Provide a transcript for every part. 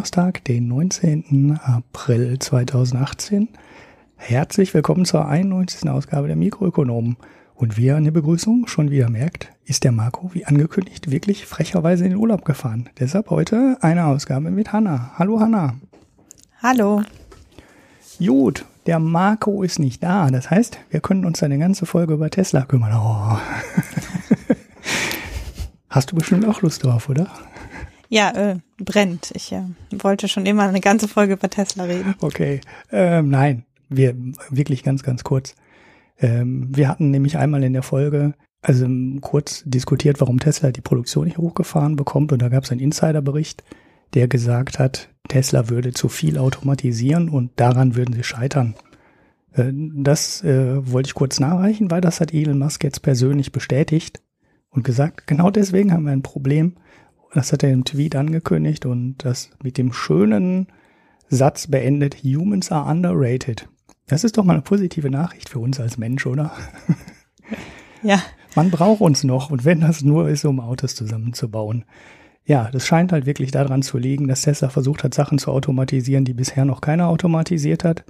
Donnerstag, den 19. April 2018. Herzlich willkommen zur 91. Ausgabe der Mikroökonomen. Und wie ihr an der Begrüßung schon wieder merkt, ist der Marco, wie angekündigt, wirklich frecherweise in den Urlaub gefahren. Deshalb heute eine Ausgabe mit Hanna. Hallo Hanna. Hallo. Gut, der Marco ist nicht da. Das heißt, wir können uns eine ganze Folge über Tesla kümmern. Oh. Hast du bestimmt auch Lust drauf, oder? Ja, äh, brennt. Ich äh, wollte schon immer eine ganze Folge über Tesla reden. Okay, ähm, nein, wir wirklich ganz, ganz kurz. Ähm, wir hatten nämlich einmal in der Folge, also kurz diskutiert, warum Tesla die Produktion nicht hochgefahren bekommt. Und da gab es einen Insiderbericht, der gesagt hat, Tesla würde zu viel automatisieren und daran würden sie scheitern. Äh, das äh, wollte ich kurz nachreichen, weil das hat Elon Musk jetzt persönlich bestätigt und gesagt, genau deswegen haben wir ein Problem. Das hat er im Tweet angekündigt und das mit dem schönen Satz beendet, Humans are underrated. Das ist doch mal eine positive Nachricht für uns als Mensch, oder? Ja. Man braucht uns noch und wenn das nur ist, um Autos zusammenzubauen. Ja, das scheint halt wirklich daran zu liegen, dass Tesla versucht hat, Sachen zu automatisieren, die bisher noch keiner automatisiert hat.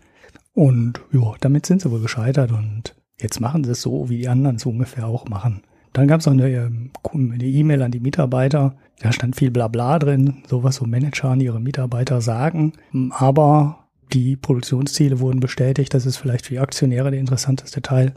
Und ja, damit sind sie wohl gescheitert und jetzt machen sie es so, wie die anderen es ungefähr auch machen. Dann gab es noch ähm, eine E-Mail an die Mitarbeiter. Da stand viel Blabla drin, sowas so Manager an ihre Mitarbeiter sagen. Aber die Produktionsziele wurden bestätigt. Das ist vielleicht für die Aktionäre der interessanteste Teil.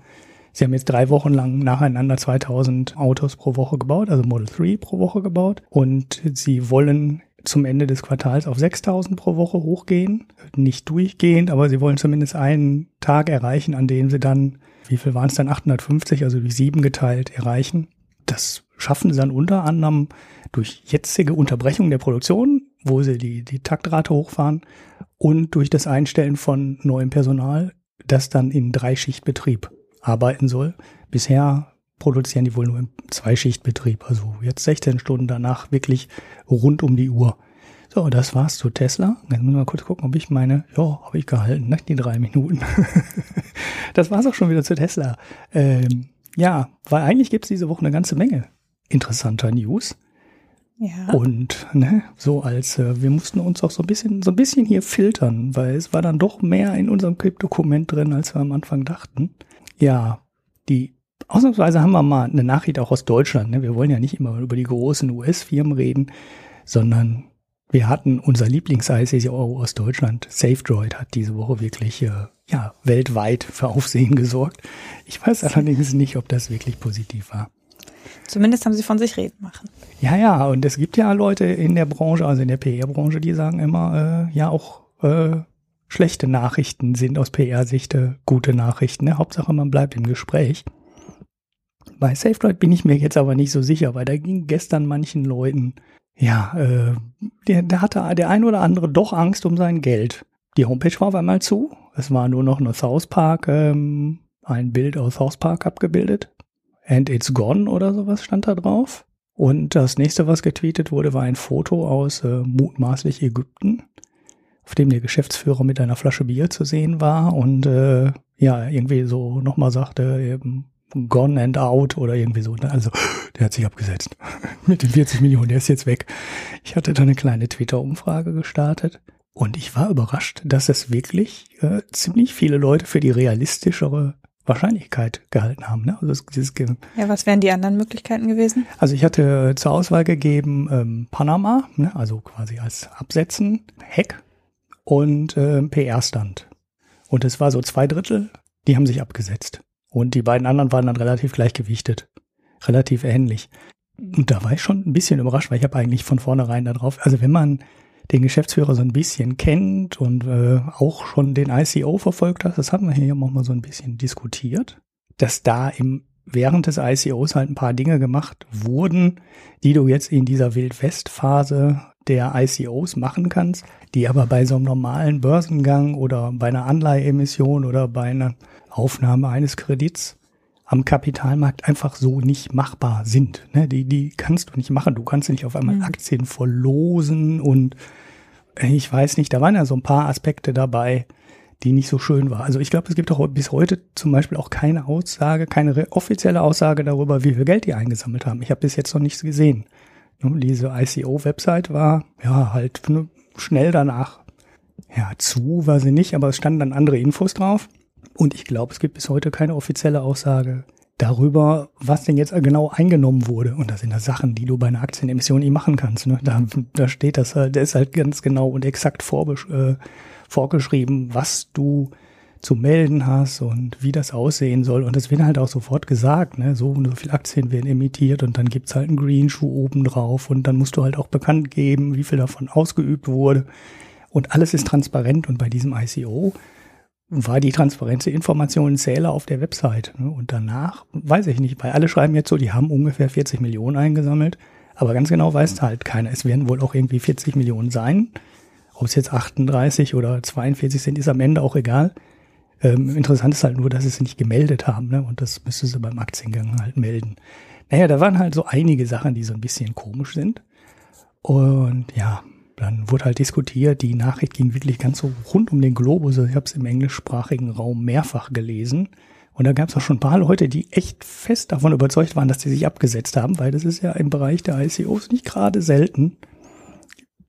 Sie haben jetzt drei Wochen lang nacheinander 2000 Autos pro Woche gebaut, also Model 3 pro Woche gebaut. Und sie wollen zum Ende des Quartals auf 6000 pro Woche hochgehen. Nicht durchgehend, aber sie wollen zumindest einen Tag erreichen, an dem sie dann, wie viel waren es dann, 850, also durch sieben geteilt, erreichen. Das schaffen sie dann unter anderem durch jetzige Unterbrechung der Produktion, wo sie die, die Taktrate hochfahren und durch das Einstellen von neuem Personal, das dann in Dreischichtbetrieb arbeiten soll. Bisher produzieren die wohl nur im Zweischichtbetrieb, also jetzt 16 Stunden danach wirklich rund um die Uhr. So, das war's zu Tesla. Jetzt müssen wir mal kurz gucken, ob ich meine, ja, habe ich gehalten, ne? die drei Minuten. das war's auch schon wieder zu Tesla. Ähm, ja, weil eigentlich gibt's diese Woche eine ganze Menge interessanter News. Ja. Und ne, so als äh, wir mussten uns auch so ein bisschen so ein bisschen hier filtern, weil es war dann doch mehr in unserem Dokument drin, als wir am Anfang dachten. Ja, die ausnahmsweise haben wir mal eine Nachricht auch aus Deutschland. Ne? Wir wollen ja nicht immer über die großen US-Firmen reden, sondern wir hatten unser Lieblings-ICO aus Deutschland, SafeDroid, hat diese Woche wirklich äh, ja weltweit für Aufsehen gesorgt. Ich weiß allerdings nicht, ob das wirklich positiv war. Zumindest haben sie von sich reden machen. Ja, ja, und es gibt ja Leute in der Branche, also in der PR-Branche, die sagen immer, äh, ja auch äh, schlechte Nachrichten sind aus PR-Sicht äh, gute Nachrichten. Ne? Hauptsache, man bleibt im Gespräch. Bei SafeDroid bin ich mir jetzt aber nicht so sicher, weil da ging gestern manchen Leuten, ja, äh, der, der hatte der ein oder andere doch Angst um sein Geld. Die Homepage war auf einmal zu. Es war nur noch eine South Park, ähm, ein Bild aus South Park abgebildet. And it's gone oder sowas stand da drauf. Und das nächste, was getweetet wurde, war ein Foto aus äh, mutmaßlich Ägypten, auf dem der Geschäftsführer mit einer Flasche Bier zu sehen war und äh, ja, irgendwie so nochmal sagte, eben gone and out oder irgendwie so. Ne? Also, der hat sich abgesetzt. mit den 40 Millionen, der ist jetzt weg. Ich hatte da eine kleine Twitter-Umfrage gestartet und ich war überrascht, dass es wirklich äh, ziemlich viele Leute für die realistischere Wahrscheinlichkeit gehalten haben. Ne? Also dieses ja, was wären die anderen Möglichkeiten gewesen? Also ich hatte zur Auswahl gegeben ähm, Panama, ne? also quasi als Absetzen, Hack und äh, PR-Stand. Und es war so zwei Drittel, die haben sich abgesetzt. Und die beiden anderen waren dann relativ gleichgewichtet. Relativ ähnlich. Und da war ich schon ein bisschen überrascht, weil ich habe eigentlich von vornherein darauf, also wenn man den Geschäftsführer so ein bisschen kennt und äh, auch schon den ICO verfolgt hat, das hatten wir hier auch mal so ein bisschen diskutiert, dass da im während des ICOs halt ein paar Dinge gemacht wurden, die du jetzt in dieser Wildwest-Phase der ICOs machen kannst, die aber bei so einem normalen Börsengang oder bei einer Anleiheemission oder bei einer Aufnahme eines Kredits am Kapitalmarkt einfach so nicht machbar sind. Ne? Die, die kannst du nicht machen. Du kannst nicht auf einmal mhm. Aktien verlosen und äh, ich weiß nicht, da waren ja so ein paar Aspekte dabei, die nicht so schön waren. Also ich glaube, es gibt auch bis heute zum Beispiel auch keine Aussage, keine offizielle Aussage darüber, wie viel Geld die eingesammelt haben. Ich habe bis jetzt noch nichts gesehen. Diese ICO-Website war ja halt schnell danach. Ja, zu war sie nicht, aber es standen dann andere Infos drauf. Und ich glaube, es gibt bis heute keine offizielle Aussage darüber, was denn jetzt genau eingenommen wurde. Und das sind da Sachen, die du bei einer Aktienemission nicht machen kannst. Ne? Da, da steht das halt, da ist halt ganz genau und exakt äh, vorgeschrieben, was du zu melden hast und wie das aussehen soll. Und es wird halt auch sofort gesagt, ne, so und so viele Aktien werden emittiert und dann gibt's halt einen Greenshoe oben drauf und dann musst du halt auch bekannt geben, wie viel davon ausgeübt wurde. Und alles ist transparent und bei diesem ICO war die transparente Informationenzähler auf der Website. Ne? Und danach, weiß ich nicht, weil alle schreiben jetzt so, die haben ungefähr 40 Millionen eingesammelt, aber ganz genau weiß halt keiner. Es werden wohl auch irgendwie 40 Millionen sein. Ob es jetzt 38 oder 42 sind, ist am Ende auch egal. Ähm, interessant ist halt nur, dass sie es nicht gemeldet haben, ne? Und das müsste sie beim Aktiengang halt melden. Naja, da waren halt so einige Sachen, die so ein bisschen komisch sind. Und ja, dann wurde halt diskutiert, die Nachricht ging wirklich ganz so rund um den Globus. Ich habe es im englischsprachigen Raum mehrfach gelesen. Und da gab es auch schon ein paar Leute, die echt fest davon überzeugt waren, dass die sich abgesetzt haben, weil das ist ja im Bereich der ICOs nicht gerade selten.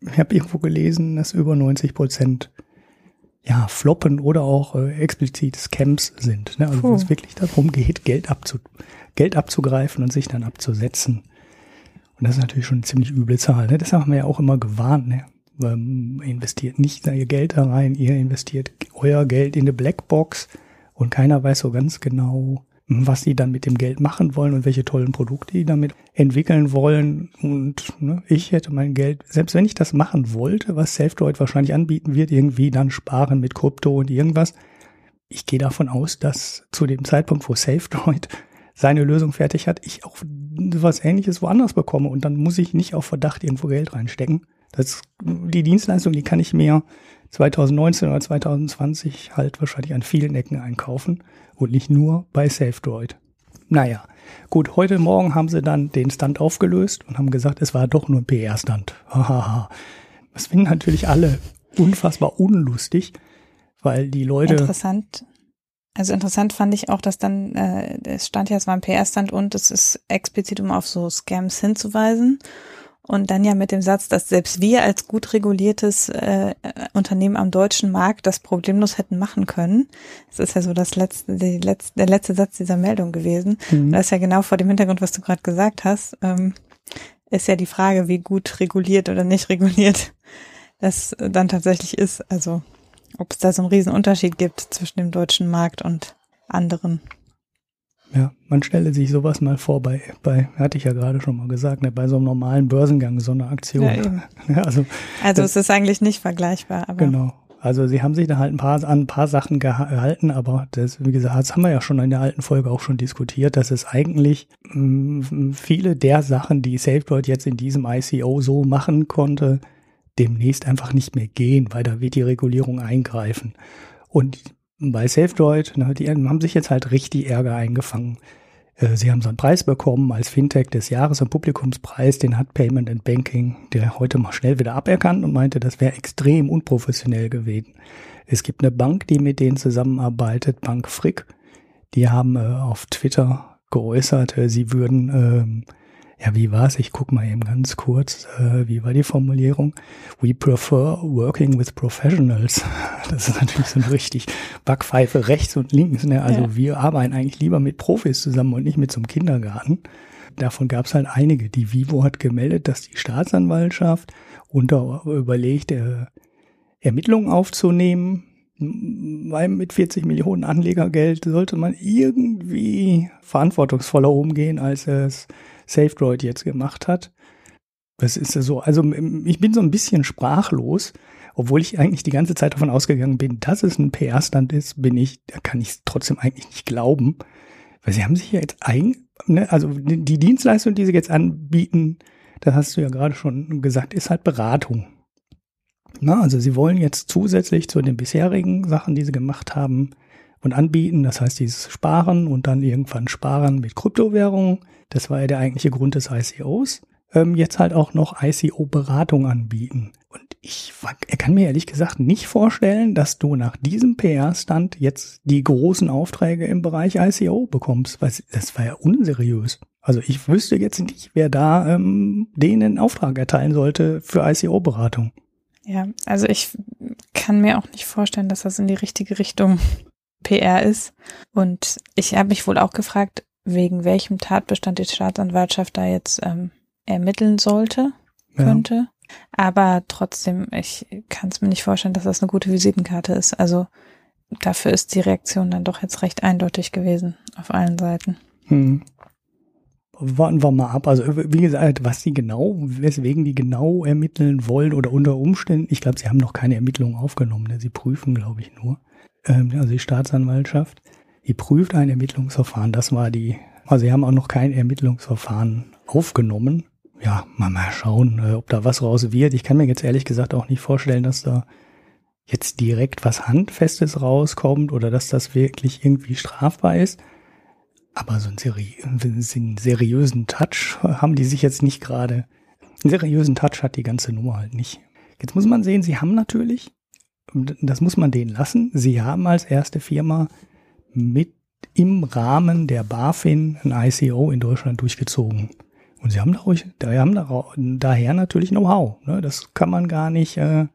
Ich habe irgendwo gelesen, dass über 90 Prozent ja, Floppen oder auch äh, explizit Scams sind. Ne? Also wo es wirklich darum geht, Geld, abzu Geld abzugreifen und sich dann abzusetzen. Und das ist natürlich schon eine ziemlich üble Zahl. Ne? Deshalb haben wir ja auch immer gewarnt. Ne? Ähm, investiert nicht ihr Geld da rein, ihr investiert euer Geld in eine Blackbox und keiner weiß so ganz genau, was sie dann mit dem Geld machen wollen und welche tollen Produkte die damit entwickeln wollen. Und ne, ich hätte mein Geld, selbst wenn ich das machen wollte, was SafeDroid wahrscheinlich anbieten wird, irgendwie dann sparen mit Krypto und irgendwas. Ich gehe davon aus, dass zu dem Zeitpunkt, wo SafeDroid seine Lösung fertig hat, ich auch was ähnliches woanders bekomme und dann muss ich nicht auf Verdacht irgendwo Geld reinstecken. Das, die Dienstleistung, die kann ich mir 2019 oder 2020 halt wahrscheinlich an vielen Ecken einkaufen und nicht nur bei SafeDroid. Naja, gut, heute Morgen haben sie dann den Stand aufgelöst und haben gesagt, es war doch nur ein PR-Stand. Das finden natürlich alle unfassbar unlustig, weil die Leute. Interessant. Also interessant fand ich auch, dass dann, äh, es stand ja, es war ein PR-Stand und es ist explizit, um auf so Scams hinzuweisen. Und dann ja mit dem Satz, dass selbst wir als gut reguliertes äh, Unternehmen am deutschen Markt das problemlos hätten machen können. Das ist ja so das letzte, die letzte, der letzte Satz dieser Meldung gewesen. Mhm. Und das ist ja genau vor dem Hintergrund, was du gerade gesagt hast, ähm, ist ja die Frage, wie gut reguliert oder nicht reguliert das dann tatsächlich ist. Also ob es da so einen riesen Unterschied gibt zwischen dem deutschen Markt und anderen. Ja, man stelle sich sowas mal vor bei, bei hatte ich ja gerade schon mal gesagt, ne, bei so einem normalen Börsengang, so eine Aktion. Ja, also also das, es ist eigentlich nicht vergleichbar. Aber genau. Also sie haben sich da halt ein paar, an ein paar Sachen gehalten, aber das, wie gesagt, das haben wir ja schon in der alten Folge auch schon diskutiert, dass es eigentlich mh, mm, viele der Sachen, die SafeDroid jetzt in diesem ICO so machen konnte, demnächst einfach nicht mehr gehen, weil da wird die Regulierung eingreifen. Und bei SafeDroid, ne, die haben sich jetzt halt richtig Ärger eingefangen. Äh, sie haben so einen Preis bekommen als Fintech des Jahres, einen Publikumspreis, den hat Payment and Banking, der heute mal schnell wieder aberkannt und meinte, das wäre extrem unprofessionell gewesen. Es gibt eine Bank, die mit denen zusammenarbeitet, Bank Frick. Die haben äh, auf Twitter geäußert, äh, sie würden ähm, ja, wie war's? Ich guck mal eben ganz kurz, äh, wie war die Formulierung? We prefer working with professionals. Das ist natürlich so eine richtig Backpfeife rechts und links. Ne? Also ja. wir arbeiten eigentlich lieber mit Profis zusammen und nicht mit so einem Kindergarten. Davon gab es halt einige. Die Vivo hat gemeldet, dass die Staatsanwaltschaft unter überlegt, äh, Ermittlungen aufzunehmen, weil mit 40 Millionen Anlegergeld sollte man irgendwie verantwortungsvoller umgehen, als es SafeDroid jetzt gemacht hat. Das ist so, also ich bin so ein bisschen sprachlos, obwohl ich eigentlich die ganze Zeit davon ausgegangen bin, dass es ein PR-Stand ist, bin ich, da kann ich es trotzdem eigentlich nicht glauben. Weil sie haben sich ja jetzt ein, ne, also die Dienstleistung, die sie jetzt anbieten, das hast du ja gerade schon gesagt, ist halt Beratung. Na, also sie wollen jetzt zusätzlich zu den bisherigen Sachen, die sie gemacht haben und anbieten, das heißt dieses Sparen und dann irgendwann Sparen mit Kryptowährungen, das war ja der eigentliche Grund des ICOs, ähm, jetzt halt auch noch ICO-Beratung anbieten. Und ich kann mir ehrlich gesagt nicht vorstellen, dass du nach diesem PR-Stand jetzt die großen Aufträge im Bereich ICO bekommst, weil das war ja unseriös. Also ich wüsste jetzt nicht, wer da ähm, denen Auftrag erteilen sollte für ICO-Beratung. Ja, also ich kann mir auch nicht vorstellen, dass das in die richtige Richtung PR ist. Und ich habe mich wohl auch gefragt, wegen welchem Tatbestand die Staatsanwaltschaft da jetzt ähm, ermitteln sollte, könnte. Ja. Aber trotzdem, ich kann es mir nicht vorstellen, dass das eine gute Visitenkarte ist. Also dafür ist die Reaktion dann doch jetzt recht eindeutig gewesen auf allen Seiten. Hm. Warten wir mal ab. Also wie gesagt, was sie genau, weswegen die genau ermitteln wollen oder unter Umständen, ich glaube, sie haben noch keine Ermittlungen aufgenommen. Ne? Sie prüfen, glaube ich, nur. Also die Staatsanwaltschaft, die prüft ein Ermittlungsverfahren. Das war die, also sie haben auch noch kein Ermittlungsverfahren aufgenommen. Ja, mal, mal schauen, äh, ob da was raus wird. Ich kann mir jetzt ehrlich gesagt auch nicht vorstellen, dass da jetzt direkt was Handfestes rauskommt oder dass das wirklich irgendwie strafbar ist. Aber so einen, seri einen seriösen Touch haben die sich jetzt nicht gerade. Einen seriösen Touch hat die ganze Nummer halt nicht. Jetzt muss man sehen, sie haben natürlich, das muss man denen lassen, sie haben als erste Firma mit im Rahmen der BaFin ein ICO in Deutschland durchgezogen. Und sie haben, dadurch, da haben daher natürlich Know-how. Ne? Das kann man gar nicht, äh,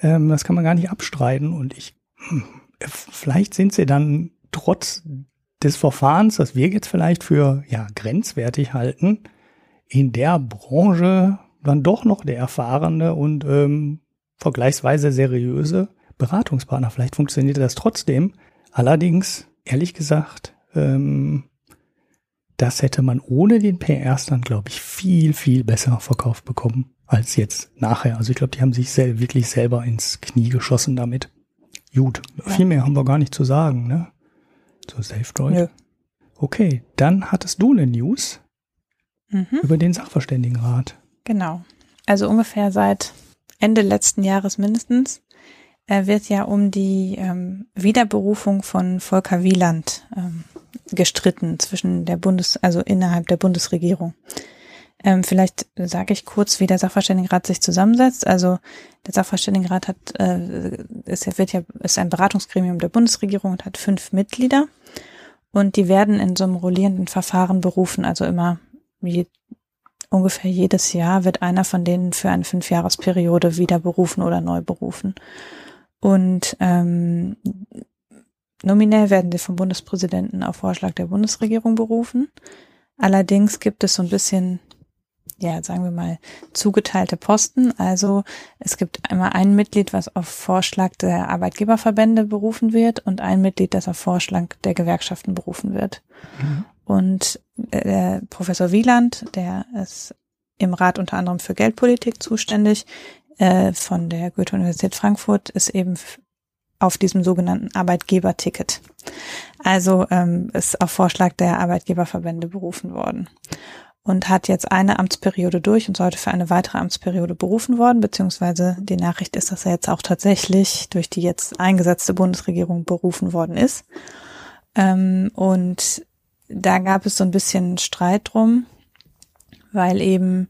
ähm, das kann man gar nicht abstreiten. Und ich, hm, vielleicht sind sie dann trotz des Verfahrens, das wir jetzt vielleicht für ja grenzwertig halten, in der Branche dann doch noch der erfahrene und ähm, vergleichsweise seriöse Beratungspartner. Vielleicht funktioniert das trotzdem. Allerdings, ehrlich gesagt, ähm, das hätte man ohne den PR-Stand, glaube ich, viel, viel besser verkauft bekommen als jetzt nachher. Also ich glaube, die haben sich sel wirklich selber ins Knie geschossen damit. Gut, ja. viel mehr haben wir gar nicht zu sagen, ne? Zu SafeDroid. Ja. Okay, dann hattest du eine News mhm. über den Sachverständigenrat. Genau. Also ungefähr seit Ende letzten Jahres mindestens äh, wird ja um die ähm, Wiederberufung von Volker Wieland ähm, gestritten zwischen der Bundes, also innerhalb der Bundesregierung. Ähm, vielleicht sage ich kurz, wie der Sachverständigenrat sich zusammensetzt. Also der Sachverständigenrat hat, äh, ist, wird ja, ist ein Beratungsgremium der Bundesregierung und hat fünf Mitglieder. Und die werden in so einem rollierenden Verfahren berufen. Also immer wie ungefähr jedes Jahr wird einer von denen für eine Fünfjahresperiode wieder berufen oder neu berufen. Und ähm, nominell werden sie vom Bundespräsidenten auf Vorschlag der Bundesregierung berufen. Allerdings gibt es so ein bisschen ja, sagen wir mal, zugeteilte Posten. Also es gibt einmal ein Mitglied, was auf Vorschlag der Arbeitgeberverbände berufen wird und ein Mitglied, das auf Vorschlag der Gewerkschaften berufen wird. Mhm. Und der Professor Wieland, der ist im Rat unter anderem für Geldpolitik zuständig, äh, von der Goethe-Universität Frankfurt, ist eben auf diesem sogenannten Arbeitgeberticket. Also ähm, ist auf Vorschlag der Arbeitgeberverbände berufen worden und hat jetzt eine Amtsperiode durch und sollte für eine weitere Amtsperiode berufen worden, beziehungsweise die Nachricht ist, dass er jetzt auch tatsächlich durch die jetzt eingesetzte Bundesregierung berufen worden ist. Ähm, und da gab es so ein bisschen Streit drum, weil eben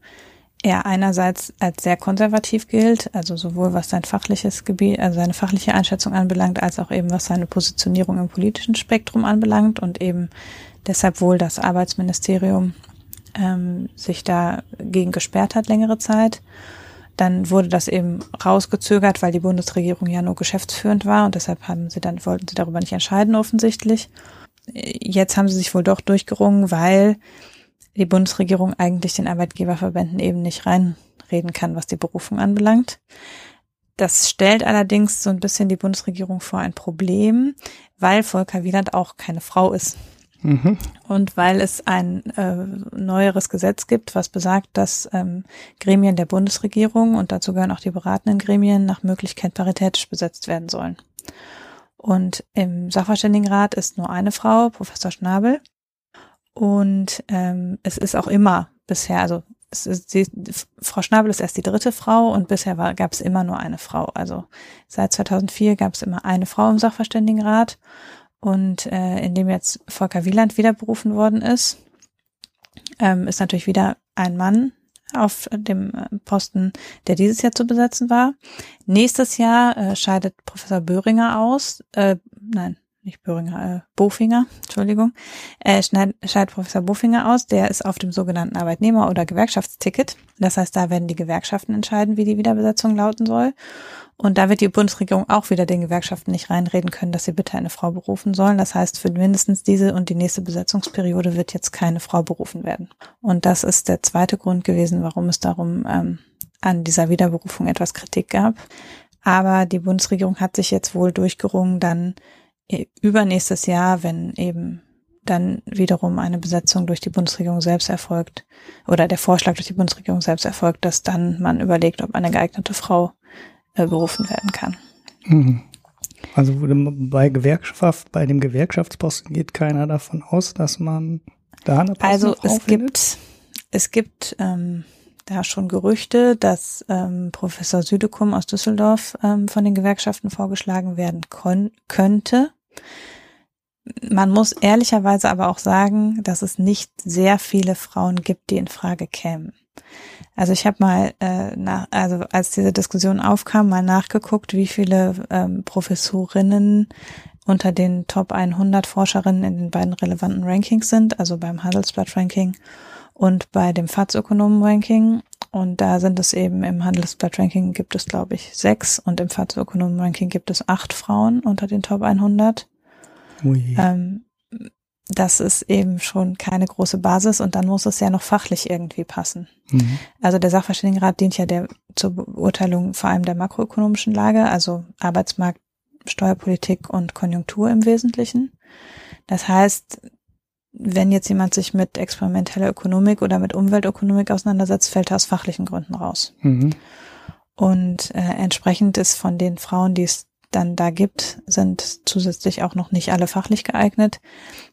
er einerseits als sehr konservativ gilt, also sowohl was sein fachliches Gebiet, also seine fachliche Einschätzung anbelangt, als auch eben was seine Positionierung im politischen Spektrum anbelangt und eben deshalb wohl das Arbeitsministerium ähm, sich dagegen gesperrt hat längere Zeit. Dann wurde das eben rausgezögert, weil die Bundesregierung ja nur geschäftsführend war und deshalb haben sie dann, wollten sie darüber nicht entscheiden offensichtlich. Jetzt haben sie sich wohl doch durchgerungen, weil die Bundesregierung eigentlich den Arbeitgeberverbänden eben nicht reinreden kann, was die Berufung anbelangt. Das stellt allerdings so ein bisschen die Bundesregierung vor ein Problem, weil Volker Wieland auch keine Frau ist. Mhm. Und weil es ein äh, neueres Gesetz gibt, was besagt, dass ähm, Gremien der Bundesregierung und dazu gehören auch die beratenden Gremien nach Möglichkeit paritätisch besetzt werden sollen. Und im Sachverständigenrat ist nur eine Frau, Professor Schnabel. Und ähm, es ist auch immer bisher, also ist die, Frau Schnabel ist erst die dritte Frau und bisher gab es immer nur eine Frau. Also seit 2004 gab es immer eine Frau im Sachverständigenrat und äh, in dem jetzt Volker Wieland wieder berufen worden ist, ähm, ist natürlich wieder ein Mann auf dem äh, Posten, der dieses Jahr zu besetzen war. Nächstes Jahr äh, scheidet Professor Böhringer aus. Äh, nein, nicht Böhringer, äh, Bofinger, Entschuldigung, äh, scheidet Professor Bofinger aus. Der ist auf dem sogenannten Arbeitnehmer- oder Gewerkschaftsticket. Das heißt, da werden die Gewerkschaften entscheiden, wie die Wiederbesetzung lauten soll. Und da wird die Bundesregierung auch wieder den Gewerkschaften nicht reinreden können, dass sie bitte eine Frau berufen sollen. Das heißt, für mindestens diese und die nächste Besetzungsperiode wird jetzt keine Frau berufen werden. Und das ist der zweite Grund gewesen, warum es darum ähm, an dieser Wiederberufung etwas Kritik gab. Aber die Bundesregierung hat sich jetzt wohl durchgerungen, dann übernächstes Jahr, wenn eben dann wiederum eine Besetzung durch die Bundesregierung selbst erfolgt oder der Vorschlag durch die Bundesregierung selbst erfolgt, dass dann man überlegt, ob eine geeignete Frau äh, berufen werden kann. Mhm. Also bei Gewerkschaft, bei dem Gewerkschaftsposten geht keiner davon aus, dass man da eine Also es findet? gibt, es gibt ähm, da schon Gerüchte, dass ähm, Professor Südekum aus Düsseldorf ähm, von den Gewerkschaften vorgeschlagen werden könnte. Man muss ehrlicherweise aber auch sagen, dass es nicht sehr viele Frauen gibt, die in Frage kämen. Also ich habe mal äh, nach, also als diese Diskussion aufkam, mal nachgeguckt, wie viele ähm, Professorinnen unter den Top 100 Forscherinnen in den beiden relevanten Rankings sind, also beim Handelsblatt Ranking und bei dem FATS-Ökonomen Ranking. Und da sind es eben im Handelsblatt Ranking gibt es, glaube ich, sechs und im FATS-Ökonomen Ranking gibt es acht Frauen unter den Top 100. Ähm, das ist eben schon keine große Basis und dann muss es ja noch fachlich irgendwie passen. Mhm. Also der Sachverständigenrat dient ja der zur Beurteilung vor allem der makroökonomischen Lage, also Arbeitsmarkt, Steuerpolitik und Konjunktur im Wesentlichen. Das heißt, wenn jetzt jemand sich mit experimenteller Ökonomik oder mit Umweltökonomik auseinandersetzt, fällt er aus fachlichen Gründen raus. Mhm. Und äh, entsprechend ist von den Frauen, die es dann da gibt, sind zusätzlich auch noch nicht alle fachlich geeignet.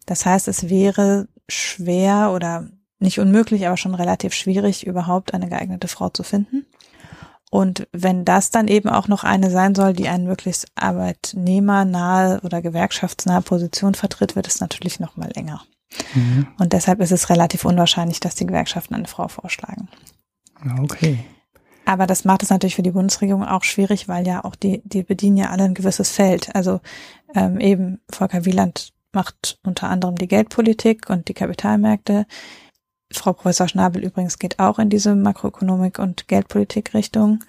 Das heißt, es wäre schwer oder nicht unmöglich, aber schon relativ schwierig, überhaupt eine geeignete Frau zu finden. Und wenn das dann eben auch noch eine sein soll, die eine möglichst arbeitnehmernahe oder gewerkschaftsnahe Position vertritt, wird es natürlich noch mal enger. Mhm. Und deshalb ist es relativ unwahrscheinlich, dass die Gewerkschaften eine Frau vorschlagen. Okay. Aber das macht es natürlich für die Bundesregierung auch schwierig, weil ja auch die, die bedienen ja alle ein gewisses Feld. Also ähm, eben Volker Wieland macht unter anderem die Geldpolitik und die Kapitalmärkte. Frau Professor Schnabel übrigens geht auch in diese Makroökonomik und Geldpolitik-Richtung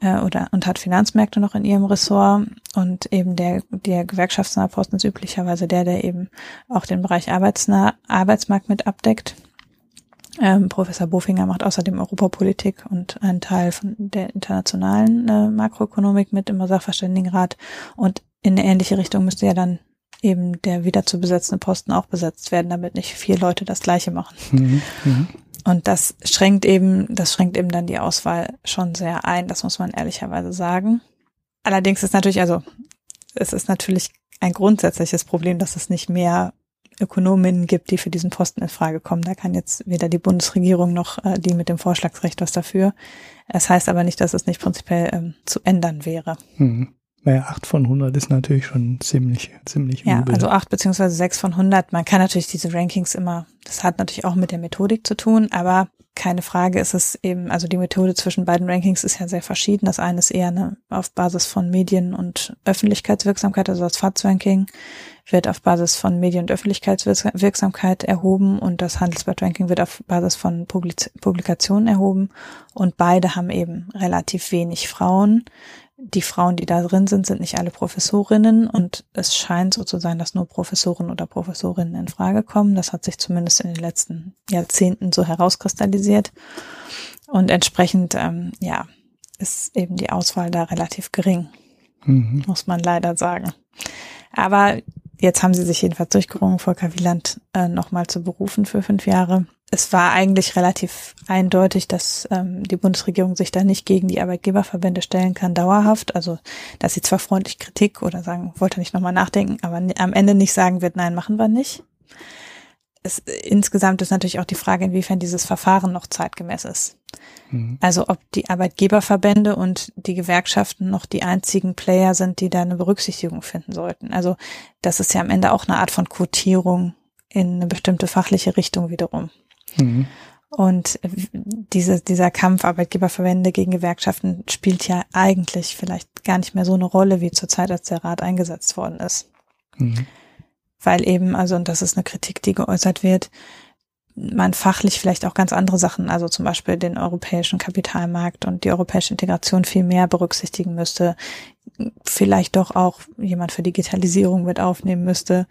äh, oder und hat Finanzmärkte noch in ihrem Ressort und eben der der gewerkschaftsnahe Posten ist üblicherweise der, der eben auch den Bereich arbeitsnah Arbeitsmarkt mit abdeckt. Ähm, Professor Bofinger macht außerdem Europapolitik und einen Teil von der internationalen äh, Makroökonomik mit im Sachverständigenrat. Und in eine ähnliche Richtung müsste ja dann eben der wieder zu besetzende Posten auch besetzt werden, damit nicht vier Leute das Gleiche machen. Mhm, mh. Und das schränkt eben, das schränkt eben dann die Auswahl schon sehr ein. Das muss man ehrlicherweise sagen. Allerdings ist natürlich, also es ist natürlich ein grundsätzliches Problem, dass es nicht mehr Ökonominnen gibt, die für diesen Posten in Frage kommen. Da kann jetzt weder die Bundesregierung noch äh, die mit dem Vorschlagsrecht was dafür. Es heißt aber nicht, dass es nicht prinzipiell ähm, zu ändern wäre. Mhm. Naja, 8 von 100 ist natürlich schon ziemlich, ziemlich Ja, übel. also 8 beziehungsweise 6 von 100. Man kann natürlich diese Rankings immer, das hat natürlich auch mit der Methodik zu tun, aber keine Frage ist es eben, also die Methode zwischen beiden Rankings ist ja sehr verschieden. Das eine ist eher eine, auf Basis von Medien- und Öffentlichkeitswirksamkeit, also das FATS-Ranking wird auf Basis von Medien- und Öffentlichkeitswirksamkeit erhoben und das Handelsblatt-Ranking wird auf Basis von Publikationen erhoben und beide haben eben relativ wenig Frauen. Die Frauen, die da drin sind, sind nicht alle Professorinnen und es scheint so zu sein, dass nur Professoren oder Professorinnen in Frage kommen. Das hat sich zumindest in den letzten Jahrzehnten so herauskristallisiert und entsprechend, ähm, ja, ist eben die Auswahl da relativ gering, mhm. muss man leider sagen. Aber Jetzt haben sie sich jedenfalls durchgerungen, Volker Wieland äh, nochmal zu berufen für fünf Jahre. Es war eigentlich relativ eindeutig, dass ähm, die Bundesregierung sich da nicht gegen die Arbeitgeberverbände stellen kann, dauerhaft. Also, dass sie zwar freundlich Kritik oder sagen, wollte nicht nochmal nachdenken, aber am Ende nicht sagen wird, nein, machen wir nicht. Es, insgesamt ist natürlich auch die Frage, inwiefern dieses Verfahren noch zeitgemäß ist. Mhm. Also ob die Arbeitgeberverbände und die Gewerkschaften noch die einzigen Player sind, die da eine Berücksichtigung finden sollten. Also das ist ja am Ende auch eine Art von Quotierung in eine bestimmte fachliche Richtung wiederum. Mhm. Und diese, dieser Kampf Arbeitgeberverbände gegen Gewerkschaften spielt ja eigentlich vielleicht gar nicht mehr so eine Rolle wie zur Zeit, als der Rat eingesetzt worden ist. Mhm. weil eben, also, und das ist eine Kritik, die geäußert wird, man fachlich vielleicht auch ganz andere Sachen, also zum Beispiel den europäischen Kapitalmarkt und die europäische Integration viel mehr berücksichtigen müsste, vielleicht doch auch jemand für Digitalisierung mit aufnehmen müsste.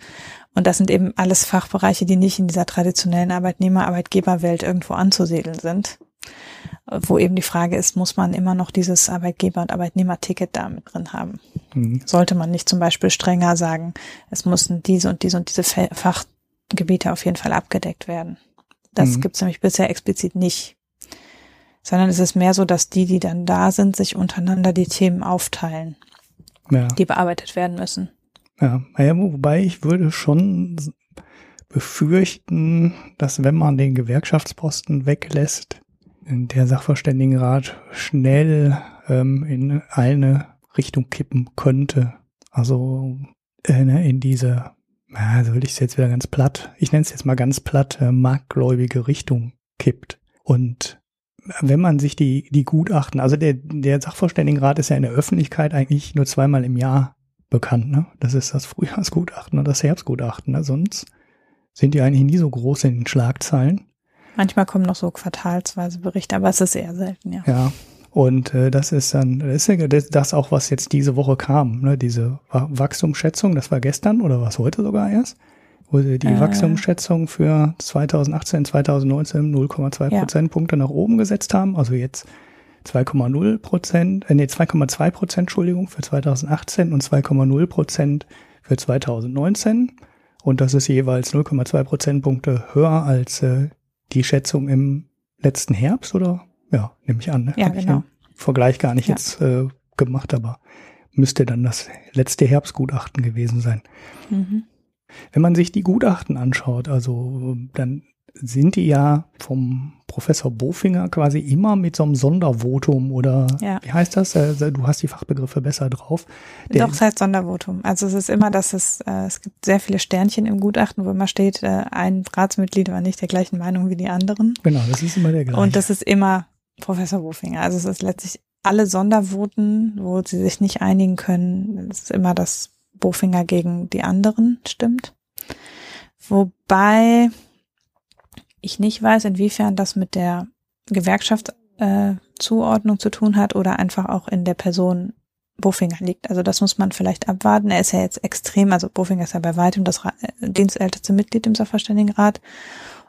Und das sind eben alles Fachbereiche, die nicht in dieser traditionellen Arbeitnehmer-Arbeitgeberwelt irgendwo anzusiedeln sind. Wo eben die Frage ist, muss man immer noch dieses Arbeitgeber- und Arbeitnehmerticket da mit drin haben? Mhm. Sollte man nicht zum Beispiel strenger sagen, es müssen diese und diese und diese Fachgebiete auf jeden Fall abgedeckt werden? Das mhm. gibt es nämlich bisher explizit nicht. Sondern es ist mehr so, dass die, die dann da sind, sich untereinander die Themen aufteilen, ja. die bearbeitet werden müssen. Ja, ja, wobei ich würde schon befürchten, dass wenn man den Gewerkschaftsposten weglässt, der Sachverständigenrat schnell ähm, in eine Richtung kippen könnte. Also äh, ne, in diese ja, so will ich es jetzt wieder ganz platt, ich nenne es jetzt mal ganz platt, äh, marktgläubige Richtung kippt. Und wenn man sich die, die Gutachten, also der, der Sachverständigenrat ist ja in der Öffentlichkeit eigentlich nur zweimal im Jahr bekannt, ne? Das ist das Frühjahrsgutachten und das Herbstgutachten, ne? Sonst sind die eigentlich nie so groß in den Schlagzeilen. Manchmal kommen noch so quartalsweise Berichte, aber es ist eher selten, ja. Ja, und äh, das ist dann, das ist ja das auch, was jetzt diese Woche kam, ne? diese Wachstumsschätzung, das war gestern oder was heute sogar erst, wo sie die äh. Wachstumsschätzung für 2018, 2019 0,2 ja. Prozentpunkte nach oben gesetzt haben, also jetzt 2,0 Prozent, äh, nee, 2,2 Prozent, Entschuldigung, für 2018 und 2,0 Prozent für 2019. Und das ist jeweils 0,2 Prozentpunkte höher als äh, die Schätzung im letzten Herbst, oder ja, nehme ich an. Ne? Ja, Hab genau. Ich Vergleich gar nicht ja. jetzt äh, gemacht, aber müsste dann das letzte Herbstgutachten gewesen sein. Mhm. Wenn man sich die Gutachten anschaut, also dann sind die ja vom Professor Bofinger quasi immer mit so einem Sondervotum oder ja. wie heißt das? Äh, du hast die Fachbegriffe besser drauf. Der Doch, es heißt Sondervotum. Also es ist immer, dass es, äh, es gibt sehr viele Sternchen im Gutachten, wo immer steht, äh, ein Ratsmitglied war nicht der gleichen Meinung wie die anderen. Genau, das ist immer der gleiche. Und das ist immer Professor Bofinger. Also es ist letztlich alle Sondervoten, wo sie sich nicht einigen können. Es ist immer, dass Bofinger gegen die anderen stimmt. Wobei ich nicht weiß, inwiefern das mit der Gewerkschaftszuordnung äh, zu tun hat oder einfach auch in der Person Bofinger liegt. Also das muss man vielleicht abwarten. Er ist ja jetzt extrem, also Bofinger ist ja bei weitem das äh, dienstälteste Mitglied im Sachverständigenrat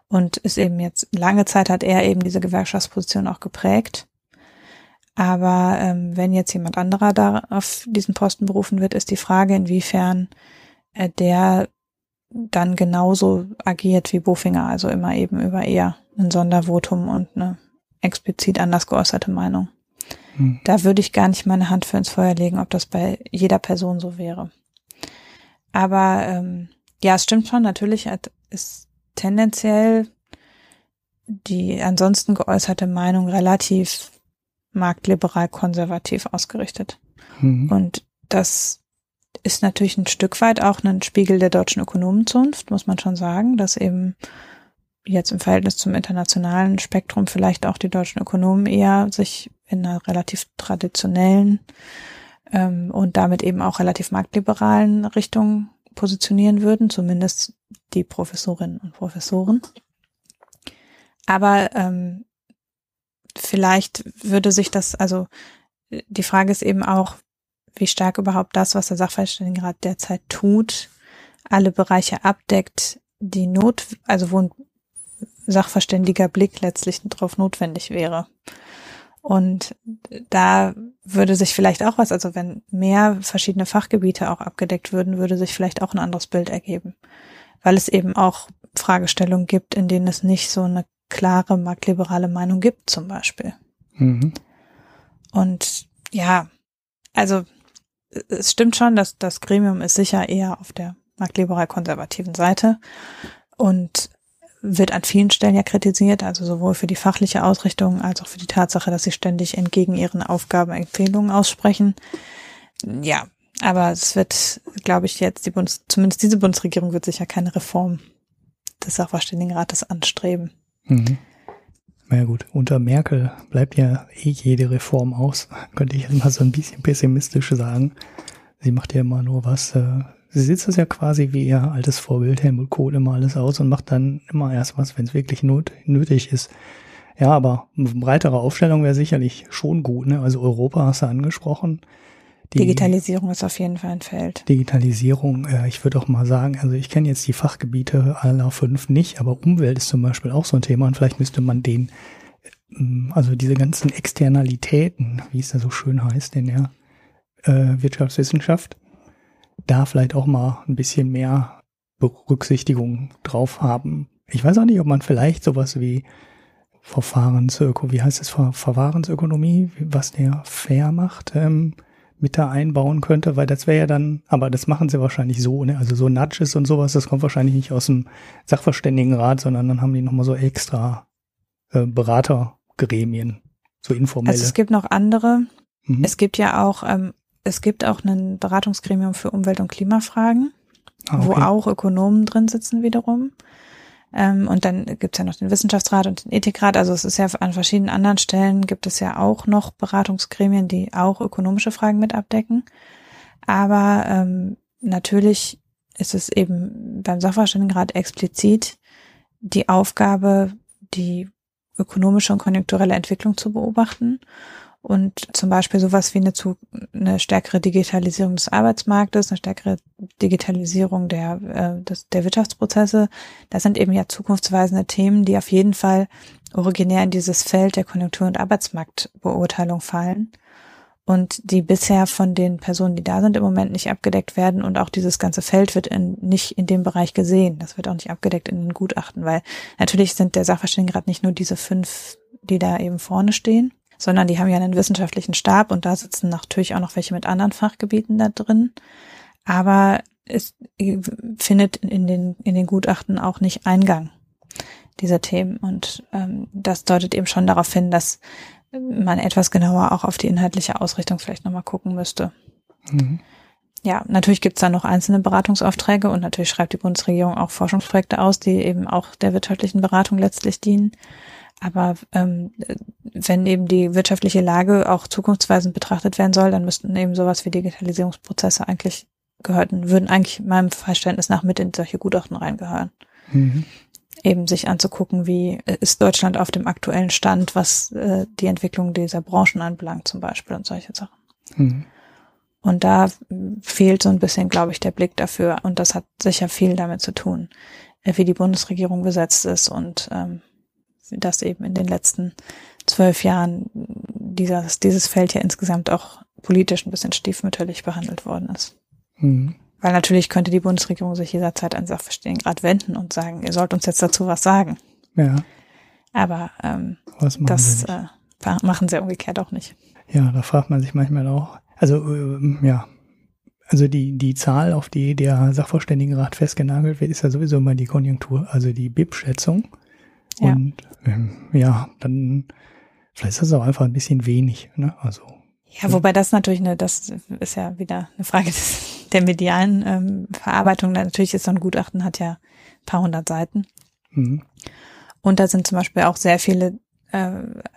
und ist eben jetzt, lange Zeit hat er eben diese Gewerkschaftsposition auch geprägt. Aber ähm, wenn jetzt jemand anderer da auf diesen Posten berufen wird, ist die Frage, inwiefern äh, der dann genauso agiert wie Bofinger, also immer eben über eher ein Sondervotum und eine explizit anders geäußerte Meinung. Hm. Da würde ich gar nicht meine Hand für ins Feuer legen, ob das bei jeder Person so wäre. Aber ähm, ja, es stimmt schon, natürlich ist tendenziell die ansonsten geäußerte Meinung relativ marktliberal konservativ ausgerichtet. Mhm. Und das ist natürlich ein Stück weit auch ein Spiegel der deutschen Ökonomenzunft, muss man schon sagen, dass eben jetzt im Verhältnis zum internationalen Spektrum vielleicht auch die deutschen Ökonomen eher sich in einer relativ traditionellen ähm, und damit eben auch relativ marktliberalen Richtung positionieren würden, zumindest die Professorinnen und Professoren. Aber ähm, vielleicht würde sich das, also die Frage ist eben auch, wie stark überhaupt das, was der Sachverständigenrat derzeit tut, alle Bereiche abdeckt, die Not, also wo ein sachverständiger Blick letztlich drauf notwendig wäre. Und da würde sich vielleicht auch was, also wenn mehr verschiedene Fachgebiete auch abgedeckt würden, würde sich vielleicht auch ein anderes Bild ergeben. Weil es eben auch Fragestellungen gibt, in denen es nicht so eine klare marktliberale Meinung gibt, zum Beispiel. Mhm. Und ja, also es stimmt schon, dass das Gremium ist sicher eher auf der marktliberal-konservativen Seite. Und wird an vielen Stellen ja kritisiert, also sowohl für die fachliche Ausrichtung als auch für die Tatsache, dass sie ständig entgegen ihren Aufgaben Empfehlungen aussprechen. Ja, aber es wird, glaube ich, jetzt die Bundes, zumindest diese Bundesregierung wird sicher keine Reform des Sachverständigenrates anstreben. Mhm. Na ja gut, unter Merkel bleibt ja eh jede Reform aus, könnte ich jetzt mal so ein bisschen pessimistisch sagen. Sie macht ja immer nur was, äh, sie sitzt es ja quasi wie ihr altes Vorbild Helmut Kohl immer alles aus und macht dann immer erst was, wenn es wirklich not, nötig ist. Ja, aber breitere Aufstellung wäre sicherlich schon gut. Ne? Also Europa hast du angesprochen. Die Digitalisierung ist auf jeden Fall ein Feld. Digitalisierung, äh, ich würde auch mal sagen, also ich kenne jetzt die Fachgebiete aller fünf nicht, aber Umwelt ist zum Beispiel auch so ein Thema und vielleicht müsste man den, ähm, also diese ganzen Externalitäten, wie es da so schön heißt in der äh, Wirtschaftswissenschaft, da vielleicht auch mal ein bisschen mehr Berücksichtigung drauf haben. Ich weiß auch nicht, ob man vielleicht sowas wie Verfahrensöko, wie heißt es, Ver Verfahrensökonomie, was der fair macht, ähm, mit da einbauen könnte, weil das wäre ja dann, aber das machen sie wahrscheinlich so, ne? Also so Nudges und sowas, das kommt wahrscheinlich nicht aus dem Sachverständigenrat, sondern dann haben die nochmal so extra äh, Beratergremien, so informelle. Also es gibt noch andere. Mhm. Es gibt ja auch, ähm, es gibt auch ein Beratungsgremium für Umwelt- und Klimafragen, ah, okay. wo auch Ökonomen drin sitzen wiederum. Ähm, und dann gibt's ja noch den Wissenschaftsrat und den Ethikrat. Also es ist ja an verschiedenen anderen Stellen gibt es ja auch noch Beratungsgremien, die auch ökonomische Fragen mit abdecken. Aber ähm, natürlich ist es eben beim Sachverständigenrat explizit die Aufgabe, die ökonomische und konjunkturelle Entwicklung zu beobachten und zum Beispiel sowas wie eine, zu, eine stärkere Digitalisierung des Arbeitsmarktes, eine stärkere Digitalisierung der, äh, des, der Wirtschaftsprozesse, das sind eben ja zukunftsweisende Themen, die auf jeden Fall originär in dieses Feld der Konjunktur- und Arbeitsmarktbeurteilung fallen und die bisher von den Personen, die da sind, im Moment nicht abgedeckt werden und auch dieses ganze Feld wird in, nicht in dem Bereich gesehen. Das wird auch nicht abgedeckt in den Gutachten, weil natürlich sind der Sachverständigenrat nicht nur diese fünf, die da eben vorne stehen, sondern die haben ja einen wissenschaftlichen Stab und da sitzen natürlich auch noch welche mit anderen Fachgebieten da drin. Aber es findet in den, in den Gutachten auch nicht Eingang, dieser Themen. Und ähm, das deutet eben schon darauf hin, dass man etwas genauer auch auf die inhaltliche Ausrichtung vielleicht nochmal gucken müsste. Mhm. Ja, natürlich gibt's da noch einzelne Beratungsaufträge und natürlich schreibt die Bundesregierung auch Forschungsprojekte aus, die eben auch der wirtschaftlichen Beratung letztlich dienen. Aber ähm, wenn eben die wirtschaftliche Lage auch zukunftsweisend betrachtet werden soll, dann müssten eben sowas wie Digitalisierungsprozesse eigentlich gehörten, würden eigentlich meinem Verständnis nach mit in solche Gutachten reingehören. Mhm. Eben sich anzugucken, wie ist Deutschland auf dem aktuellen Stand, was äh, die Entwicklung dieser Branchen anbelangt zum Beispiel und solche Sachen. Mhm. Und da fehlt so ein bisschen, glaube ich, der Blick dafür. Und das hat sicher viel damit zu tun, äh, wie die Bundesregierung besetzt ist und ähm, dass eben in den letzten zwölf Jahren dieses, dieses Feld ja insgesamt auch politisch ein bisschen stiefmütterlich behandelt worden ist. Mhm. Weil natürlich könnte die Bundesregierung sich jederzeit an Sachverständigenrat wenden und sagen, ihr sollt uns jetzt dazu was sagen. Ja. Aber ähm, das äh, machen sie umgekehrt auch nicht. Ja, da fragt man sich manchmal auch. Also ähm, ja, also die, die Zahl, auf die der Sachverständigenrat festgenagelt wird, ist ja sowieso immer die Konjunktur, also die BIP-Schätzung. Ja. Und ähm, ja, dann vielleicht ist das auch einfach ein bisschen wenig. Ne? Also ja, wobei das natürlich eine, das ist ja wieder eine Frage des, der medialen ähm, Verarbeitung. Natürlich ist so ein Gutachten hat ja ein paar hundert Seiten. Mhm. Und da sind zum Beispiel auch sehr viele, äh,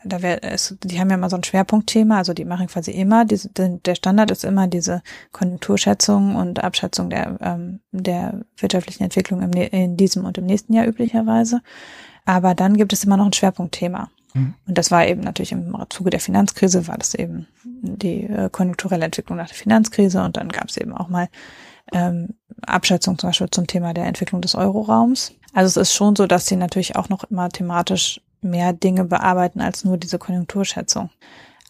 da wär, es, die haben ja immer so ein Schwerpunktthema, also die machen quasi immer, diese, der Standard ist immer diese Konjunkturschätzung und Abschätzung der, ähm, der wirtschaftlichen Entwicklung im, in diesem und im nächsten Jahr üblicherweise. Aber dann gibt es immer noch ein Schwerpunktthema. Mhm. Und das war eben natürlich im Zuge der Finanzkrise, war das eben die äh, konjunkturelle Entwicklung nach der Finanzkrise und dann gab es eben auch mal ähm, Abschätzung zum Beispiel zum Thema der Entwicklung des Euroraums. Also es ist schon so, dass sie natürlich auch noch immer thematisch mehr Dinge bearbeiten als nur diese Konjunkturschätzung.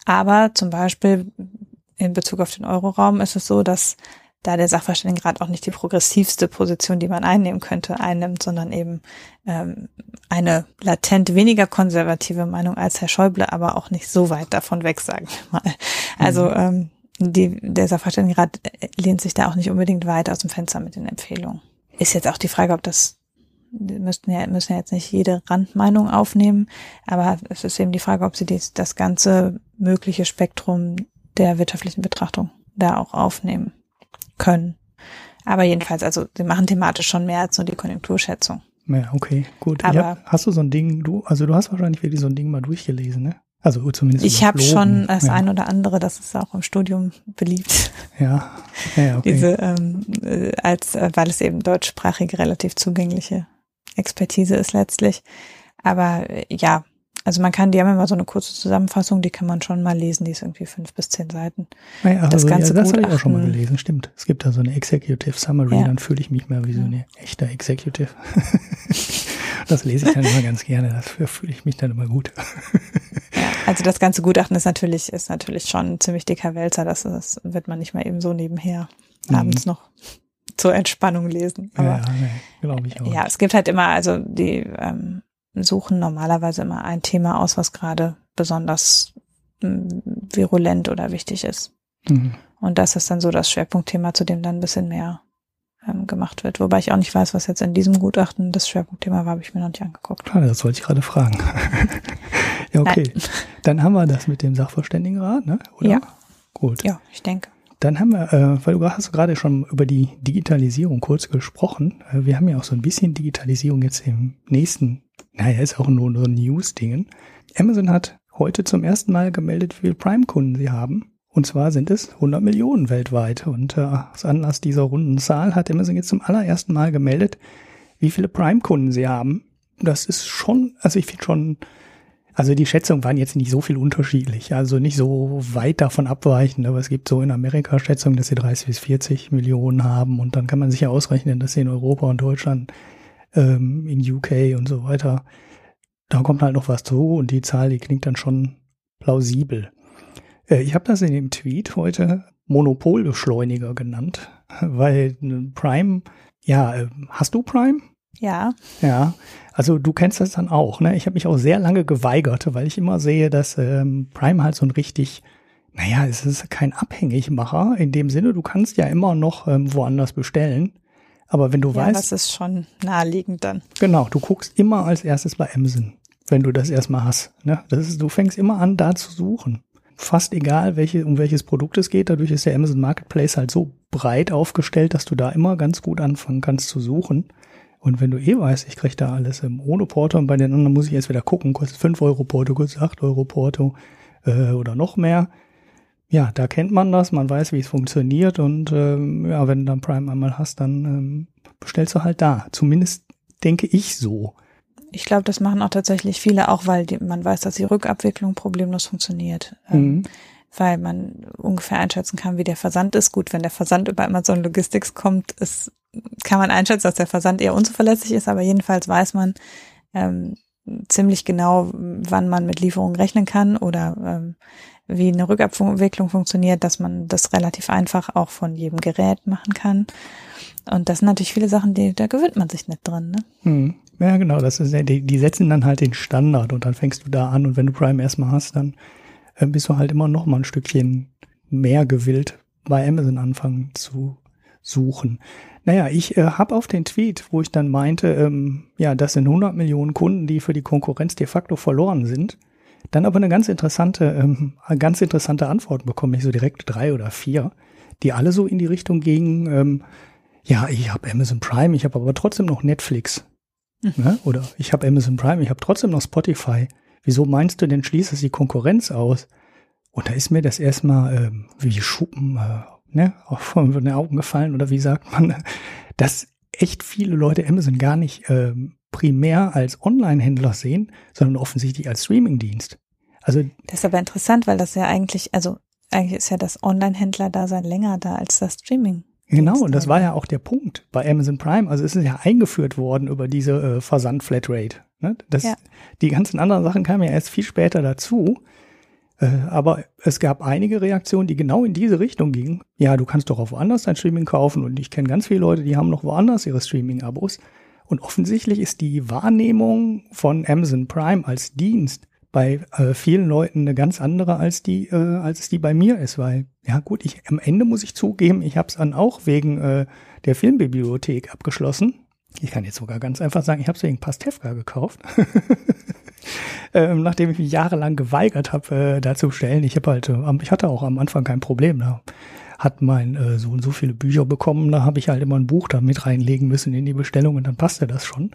Aber zum Beispiel in Bezug auf den Euroraum ist es so, dass da der Sachverständigenrat auch nicht die progressivste Position, die man einnehmen könnte, einnimmt, sondern eben ähm, eine latent weniger konservative Meinung als Herr Schäuble, aber auch nicht so weit davon weg, sagen wir mal. Also mhm. ähm, die, der Sachverständigenrat lehnt sich da auch nicht unbedingt weit aus dem Fenster mit den Empfehlungen. Ist jetzt auch die Frage, ob das müssten ja, müssen ja jetzt nicht jede Randmeinung aufnehmen, aber es ist eben die Frage, ob sie dies, das ganze mögliche Spektrum der wirtschaftlichen Betrachtung da auch aufnehmen können. Aber jedenfalls, also sie machen thematisch schon mehr als nur die Konjunkturschätzung. Ja, okay, gut. Aber hab, hast du so ein Ding, du, also du hast wahrscheinlich wirklich so ein Ding mal durchgelesen, ne? Also zumindest. Ich habe schon das ja. ein oder andere, das ist auch im Studium beliebt. Ja, ja okay. Diese, ähm, äh, als, äh, weil es eben deutschsprachige relativ zugängliche Expertise ist letztlich. Aber äh, ja, also man kann, die haben immer so eine kurze Zusammenfassung, die kann man schon mal lesen, die ist irgendwie fünf bis zehn Seiten. Ja, das also, ganze ja, das habe ich auch schon mal gelesen, stimmt. Es gibt da so eine Executive Summary, ja. dann fühle ich mich mal wie so eine echte Executive. das lese ich dann immer ganz gerne, dafür fühle ich mich dann immer gut. ja, also das ganze Gutachten ist natürlich, ist natürlich schon ein ziemlich dicker Wälzer, das, das wird man nicht mal eben so nebenher mhm. abends noch zur Entspannung lesen. Aber, ja, nee, glaube ich auch. Ja, es gibt halt immer, also die ähm, suchen normalerweise immer ein Thema aus, was gerade besonders hm, virulent oder wichtig ist. Mhm. Und das ist dann so das Schwerpunktthema, zu dem dann ein bisschen mehr ähm, gemacht wird. Wobei ich auch nicht weiß, was jetzt in diesem Gutachten das Schwerpunktthema war, habe ich mir noch nicht angeguckt. Klar, das wollte ich gerade fragen. ja, okay. Nein. Dann haben wir das mit dem Sachverständigenrat, ne? Oder? Ja. Gut. Ja, ich denke. Dann haben wir, äh, weil du hast gerade schon über die Digitalisierung kurz gesprochen. Äh, wir haben ja auch so ein bisschen Digitalisierung jetzt im nächsten naja, ist auch nur so News-Dingen. Amazon hat heute zum ersten Mal gemeldet, wie viele Prime-Kunden sie haben. Und zwar sind es 100 Millionen weltweit. Und äh, aus Anlass dieser runden Zahl hat Amazon jetzt zum allerersten Mal gemeldet, wie viele Prime-Kunden sie haben. Das ist schon, also ich finde schon, also die Schätzungen waren jetzt nicht so viel unterschiedlich, also nicht so weit davon abweichend, aber es gibt so in Amerika Schätzungen, dass sie 30 bis 40 Millionen haben und dann kann man sich ja ausrechnen, dass sie in Europa und Deutschland ähm, in UK und so weiter. Da kommt halt noch was zu und die Zahl, die klingt dann schon plausibel. Äh, ich habe das in dem Tweet heute Monopolbeschleuniger genannt, weil Prime, ja, äh, hast du Prime? Ja. Ja, also du kennst das dann auch, ne? Ich habe mich auch sehr lange geweigert, weil ich immer sehe, dass ähm, Prime halt so ein richtig, naja, es ist kein Abhängigmacher in dem Sinne, du kannst ja immer noch ähm, woanders bestellen. Aber wenn du ja, weißt. Das ist schon naheliegend dann. Genau, du guckst immer als erstes bei Amazon, wenn du das erstmal hast. Ne? Das ist, du fängst immer an, da zu suchen. Fast egal, welche, um welches Produkt es geht. Dadurch ist der Amazon Marketplace halt so breit aufgestellt, dass du da immer ganz gut anfangen kannst zu suchen. Und wenn du eh weißt, ich krieg da alles ohne Porto und bei den anderen muss ich jetzt wieder gucken, kostet 5 Euro Porto, kostet 8 Euro Porto äh, oder noch mehr, ja, da kennt man das, man weiß, wie es funktioniert und ähm, ja, wenn du dann Prime einmal hast, dann ähm, bestellst du halt da. Zumindest denke ich so. Ich glaube, das machen auch tatsächlich viele, auch weil die, man weiß, dass die Rückabwicklung problemlos funktioniert. Ähm, mhm. Weil man ungefähr einschätzen kann, wie der Versand ist. Gut, wenn der Versand über Amazon Logistics kommt, ist, kann man einschätzen, dass der Versand eher unzuverlässig ist, aber jedenfalls weiß man ähm, ziemlich genau, wann man mit Lieferungen rechnen kann oder ähm, wie eine Rückabwicklung funktioniert, dass man das relativ einfach auch von jedem Gerät machen kann. Und das sind natürlich viele Sachen, die, da gewöhnt man sich nicht dran, ne? Hm. Ja, genau, das ist, die, die setzen dann halt den Standard und dann fängst du da an und wenn du Prime erstmal hast, dann äh, bist du halt immer noch mal ein Stückchen mehr gewillt, bei Amazon anfangen zu suchen. Naja, ich äh, habe auf den Tweet, wo ich dann meinte, ähm, ja, das sind 100 Millionen Kunden, die für die Konkurrenz de facto verloren sind, dann aber eine ganz interessante, ähm, ganz interessante Antwort bekommen, ich so direkt drei oder vier, die alle so in die Richtung gingen, ähm, ja, ich habe Amazon Prime, ich habe aber trotzdem noch Netflix. Mhm. Ne? Oder ich habe Amazon Prime, ich habe trotzdem noch Spotify. Wieso meinst du denn, schließt es die Konkurrenz aus? Und da ist mir das erstmal ähm, wie Schuppen äh, ne, auch von den Augen gefallen oder wie sagt man, dass echt viele Leute Amazon gar nicht ähm, primär als Online-Händler sehen, sondern offensichtlich als Streaming-Dienst. Also das ist aber interessant, weil das ja eigentlich, also eigentlich ist ja das Online-Händler-Dasein länger da als das Streaming. Genau, und das war ja auch der Punkt bei Amazon Prime. Also es ist ja eingeführt worden über diese äh, Versand-Flatrate. Ne? Das, ja. Die ganzen anderen Sachen kamen ja erst viel später dazu. Äh, aber es gab einige Reaktionen, die genau in diese Richtung gingen. Ja, du kannst doch auch woanders dein Streaming kaufen. Und ich kenne ganz viele Leute, die haben noch woanders ihre Streaming-Abos. Und offensichtlich ist die Wahrnehmung von Amazon Prime als Dienst bei äh, vielen Leuten eine ganz andere als die, äh, als es die bei mir ist, weil ja gut, ich am Ende muss ich zugeben, ich habe es dann auch wegen äh, der Filmbibliothek abgeschlossen. Ich kann jetzt sogar ganz einfach sagen, ich habe es wegen Pastewka gekauft. ähm, nachdem ich mich jahrelang geweigert habe, äh, da zu stellen. Ich habe halt, äh, ich hatte auch am Anfang kein Problem. Da hat mein äh, Sohn so viele Bücher bekommen, da habe ich halt immer ein Buch da mit reinlegen müssen in die Bestellung und dann passte das schon.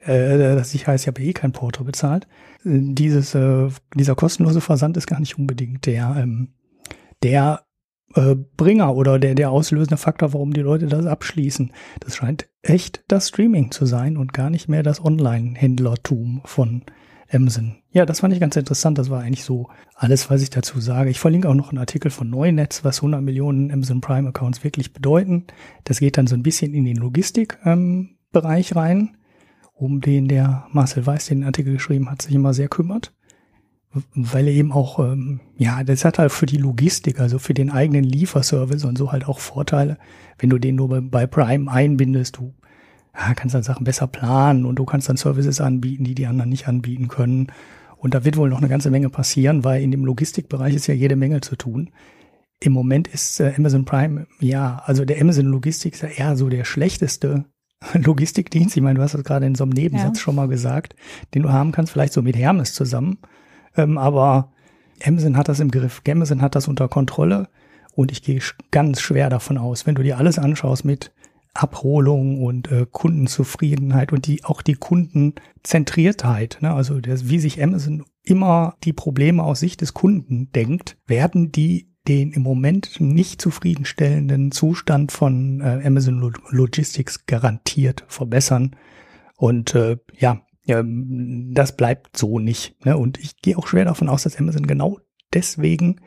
äh, das ich heißt, ich habe eh kein Porto bezahlt. Dieses, äh, dieser kostenlose Versand ist gar nicht unbedingt der, ähm, der äh, Bringer oder der, der auslösende Faktor, warum die Leute das abschließen. Das scheint echt das Streaming zu sein und gar nicht mehr das Online-Händlertum von Amazon. Ja, das fand ich ganz interessant. Das war eigentlich so alles, was ich dazu sage. Ich verlinke auch noch einen Artikel von Neunetz, was 100 Millionen Amazon Prime Accounts wirklich bedeuten. Das geht dann so ein bisschen in den Logistikbereich ähm, rein, um den der Marcel Weiß den Artikel geschrieben hat, sich immer sehr kümmert. Weil er eben auch, ähm, ja, das hat halt für die Logistik, also für den eigenen Lieferservice und so halt auch Vorteile, wenn du den nur bei Prime einbindest. Du ja, kannst dann Sachen besser planen und du kannst dann Services anbieten, die die anderen nicht anbieten können. Und da wird wohl noch eine ganze Menge passieren, weil in dem Logistikbereich ist ja jede Menge zu tun. Im Moment ist äh, Amazon Prime, ja, also der Amazon Logistik ist ja eher so der schlechteste Logistikdienst. Ich meine, du hast das gerade in so einem Nebensatz ja. schon mal gesagt, den du haben kannst, vielleicht so mit Hermes zusammen. Ähm, aber Amazon hat das im Griff. Amazon hat das unter Kontrolle. Und ich gehe ganz schwer davon aus, wenn du dir alles anschaust mit Abholung und äh, Kundenzufriedenheit und die auch die Kundenzentriertheit, ne? also das, wie sich Amazon immer die Probleme aus Sicht des Kunden denkt, werden die den im Moment nicht zufriedenstellenden Zustand von äh, Amazon Logistics garantiert verbessern. Und äh, ja, ja, das bleibt so nicht. Ne? Und ich gehe auch schwer davon aus, dass Amazon genau deswegen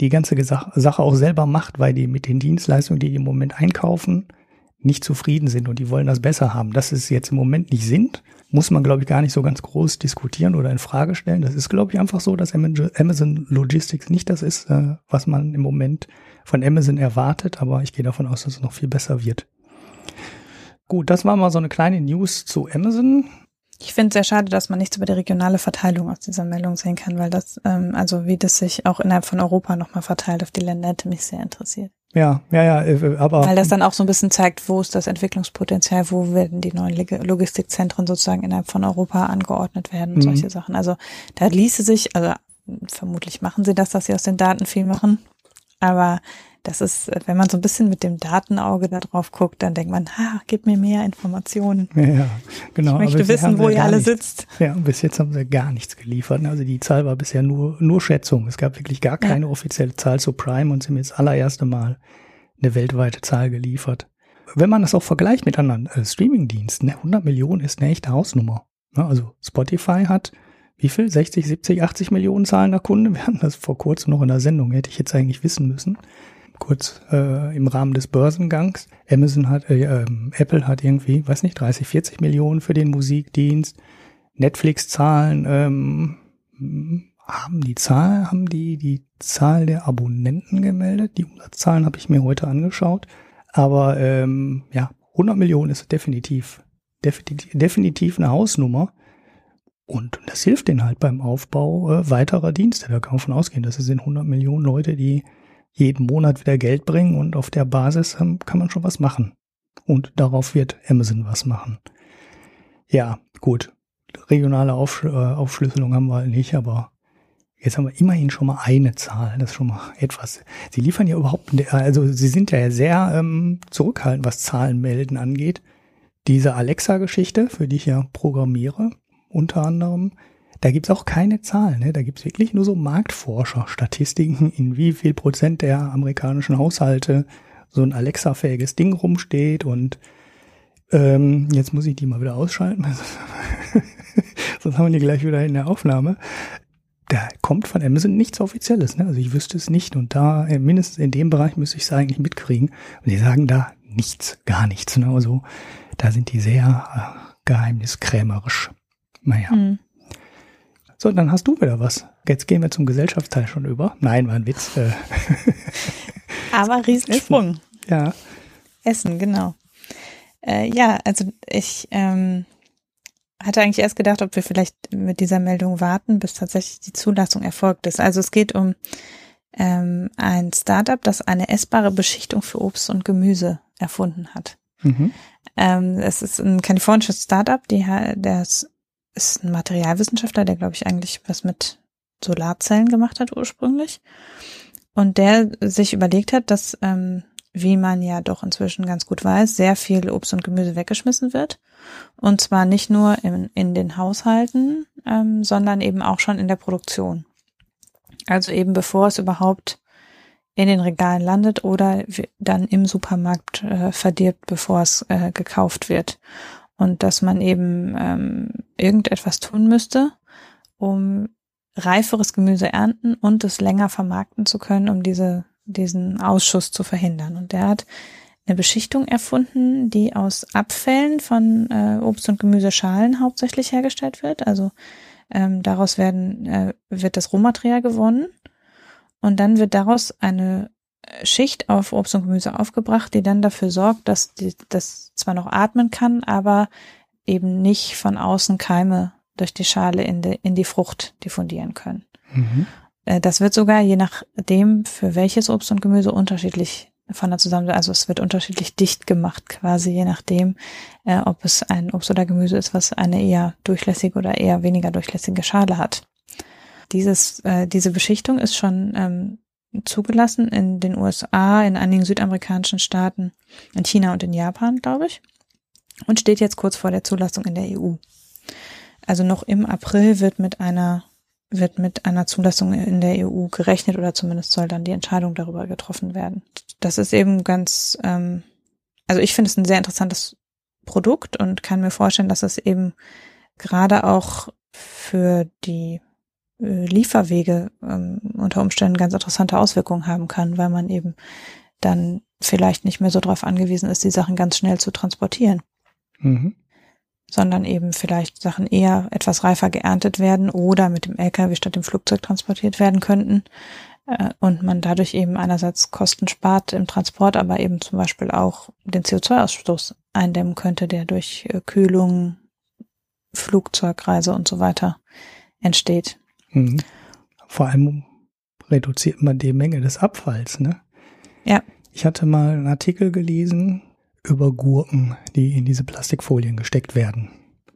die ganze Sache auch selber macht, weil die mit den Dienstleistungen, die die im Moment einkaufen, nicht zufrieden sind und die wollen das besser haben. Dass es jetzt im Moment nicht sind, muss man, glaube ich, gar nicht so ganz groß diskutieren oder in Frage stellen. Das ist, glaube ich, einfach so, dass Amazon Logistics nicht das ist, äh, was man im Moment von Amazon erwartet, aber ich gehe davon aus, dass es noch viel besser wird. Gut, das war mal so eine kleine News zu Amazon. Ich finde es sehr schade, dass man nichts über die regionale Verteilung aus dieser Meldung sehen kann, weil das, ähm, also wie das sich auch innerhalb von Europa nochmal verteilt auf die Länder, hätte mich sehr interessiert. Ja, ja, ja, äh, aber. Weil das dann auch so ein bisschen zeigt, wo ist das Entwicklungspotenzial, wo werden die neuen Logistikzentren sozusagen innerhalb von Europa angeordnet werden und mhm. solche Sachen. Also da ließe sich, also vermutlich machen sie das, dass sie aus den Daten viel machen. Aber das ist, wenn man so ein bisschen mit dem Datenauge da drauf guckt, dann denkt man, ha, gib mir mehr Informationen. Ja, ja genau. Ich möchte wissen, wo ihr alle nichts, sitzt. Ja, und bis jetzt haben sie gar nichts geliefert. Also die Zahl war bisher nur, nur Schätzung. Es gab wirklich gar keine ja. offizielle Zahl zu Prime und sie haben jetzt das allererste Mal eine weltweite Zahl geliefert. Wenn man das auch vergleicht mit anderen äh, Streaming-Diensten, ne, 100 Millionen ist eine echte Hausnummer. Ne, also Spotify hat wie viel? 60, 70, 80 Millionen zahlender Kunde? Wir hatten das vor kurzem noch in der Sendung, hätte ich jetzt eigentlich wissen müssen kurz äh, im Rahmen des Börsengangs. Amazon hat, äh, äh, Apple hat irgendwie, weiß nicht, 30, 40 Millionen für den Musikdienst. Netflix zahlen, ähm, haben die Zahl, haben die die Zahl der Abonnenten gemeldet? Die Umsatzzahlen habe ich mir heute angeschaut. Aber ähm, ja, 100 Millionen ist definitiv, definitiv, definitiv eine Hausnummer. Und das hilft denen halt beim Aufbau äh, weiterer Dienste. Da kann man von ausgehen, dass es sind 100 Millionen Leute, die jeden Monat wieder Geld bringen und auf der Basis ähm, kann man schon was machen. Und darauf wird Amazon was machen. Ja, gut. Regionale Aufsch äh, Aufschlüsselung haben wir halt nicht, aber jetzt haben wir immerhin schon mal eine Zahl. Das ist schon mal etwas. Sie liefern ja überhaupt, also sie sind ja sehr ähm, zurückhaltend, was Zahlen melden angeht. Diese Alexa-Geschichte, für die ich ja programmiere, unter anderem, da gibt's auch keine Zahlen. Ne? Da gibt's wirklich nur so Marktforscher-Statistiken, in wie viel Prozent der amerikanischen Haushalte so ein Alexa-fähiges Ding rumsteht. Und ähm, jetzt muss ich die mal wieder ausschalten, sonst haben wir die gleich wieder in der Aufnahme. Da kommt von Amazon nichts Offizielles. Ne? Also ich wüsste es nicht. Und da, äh, mindestens in dem Bereich, müsste ich es eigentlich mitkriegen. Und die sagen da nichts, gar nichts. Ne? Also da sind die sehr äh, geheimniskrämerisch. Naja. Hm. So, dann hast du wieder was. Jetzt gehen wir zum Gesellschaftsteil schon über. Nein, war ein Witz. Äh. Aber Riesensprung. Essen. Ja. Essen, genau. Äh, ja, also ich ähm, hatte eigentlich erst gedacht, ob wir vielleicht mit dieser Meldung warten, bis tatsächlich die Zulassung erfolgt ist. Also es geht um ähm, ein Startup, das eine essbare Beschichtung für Obst und Gemüse erfunden hat. Mhm. Ähm, es ist ein kalifornisches Startup, die das ist ein Materialwissenschaftler, der, glaube ich, eigentlich was mit Solarzellen gemacht hat ursprünglich. Und der sich überlegt hat, dass ähm, wie man ja doch inzwischen ganz gut weiß, sehr viel Obst und Gemüse weggeschmissen wird. Und zwar nicht nur in, in den Haushalten, ähm, sondern eben auch schon in der Produktion. Also eben bevor es überhaupt in den Regalen landet oder dann im Supermarkt äh, verdirbt, bevor es äh, gekauft wird. Und dass man eben ähm, irgendetwas tun müsste, um reiferes Gemüse ernten und es länger vermarkten zu können, um diese, diesen Ausschuss zu verhindern. Und der hat eine Beschichtung erfunden, die aus Abfällen von äh, Obst- und Gemüseschalen hauptsächlich hergestellt wird. Also ähm, daraus werden, äh, wird das Rohmaterial gewonnen und dann wird daraus eine Schicht auf Obst und Gemüse aufgebracht, die dann dafür sorgt, dass die, das zwar noch atmen kann, aber eben nicht von außen Keime durch die Schale in die, in die Frucht diffundieren können. Mhm. Äh, das wird sogar je nachdem, für welches Obst und Gemüse unterschiedlich von der Zusammensetzung, also es wird unterschiedlich dicht gemacht, quasi je nachdem, äh, ob es ein Obst oder Gemüse ist, was eine eher durchlässige oder eher weniger durchlässige Schale hat. Dieses, äh, diese Beschichtung ist schon ähm, zugelassen in den USA, in einigen südamerikanischen Staaten, in China und in Japan, glaube ich, und steht jetzt kurz vor der Zulassung in der EU. Also noch im April wird mit einer wird mit einer Zulassung in der EU gerechnet oder zumindest soll dann die Entscheidung darüber getroffen werden. Das ist eben ganz, ähm, also ich finde es ein sehr interessantes Produkt und kann mir vorstellen, dass es eben gerade auch für die Lieferwege ähm, unter Umständen ganz interessante Auswirkungen haben kann, weil man eben dann vielleicht nicht mehr so darauf angewiesen ist, die Sachen ganz schnell zu transportieren. Mhm. Sondern eben vielleicht Sachen eher etwas reifer geerntet werden oder mit dem LKW statt dem Flugzeug transportiert werden könnten. Äh, und man dadurch eben einerseits Kosten spart im Transport, aber eben zum Beispiel auch den CO2-Ausstoß eindämmen könnte, der durch äh, Kühlung, Flugzeugreise und so weiter entsteht. Mhm. Vor allem reduziert man die Menge des Abfalls, ne? Ja. Ich hatte mal einen Artikel gelesen über Gurken, die in diese Plastikfolien gesteckt werden.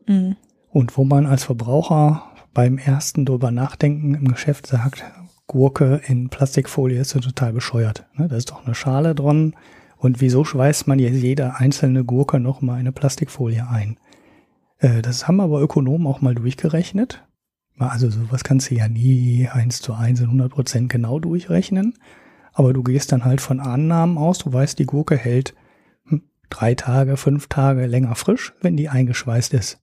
Mhm. Und wo man als Verbraucher beim ersten drüber nachdenken im Geschäft sagt, Gurke in Plastikfolie ist so total bescheuert. Ne? Da ist doch eine Schale dran. Und wieso schweißt man jetzt jede einzelne Gurke noch mal eine Plastikfolie ein? Äh, das haben aber Ökonomen auch mal durchgerechnet. Also sowas kannst du ja nie eins zu eins in 100 Prozent genau durchrechnen. Aber du gehst dann halt von Annahmen aus. Du weißt, die Gurke hält hm, drei Tage, fünf Tage länger frisch, wenn die eingeschweißt ist.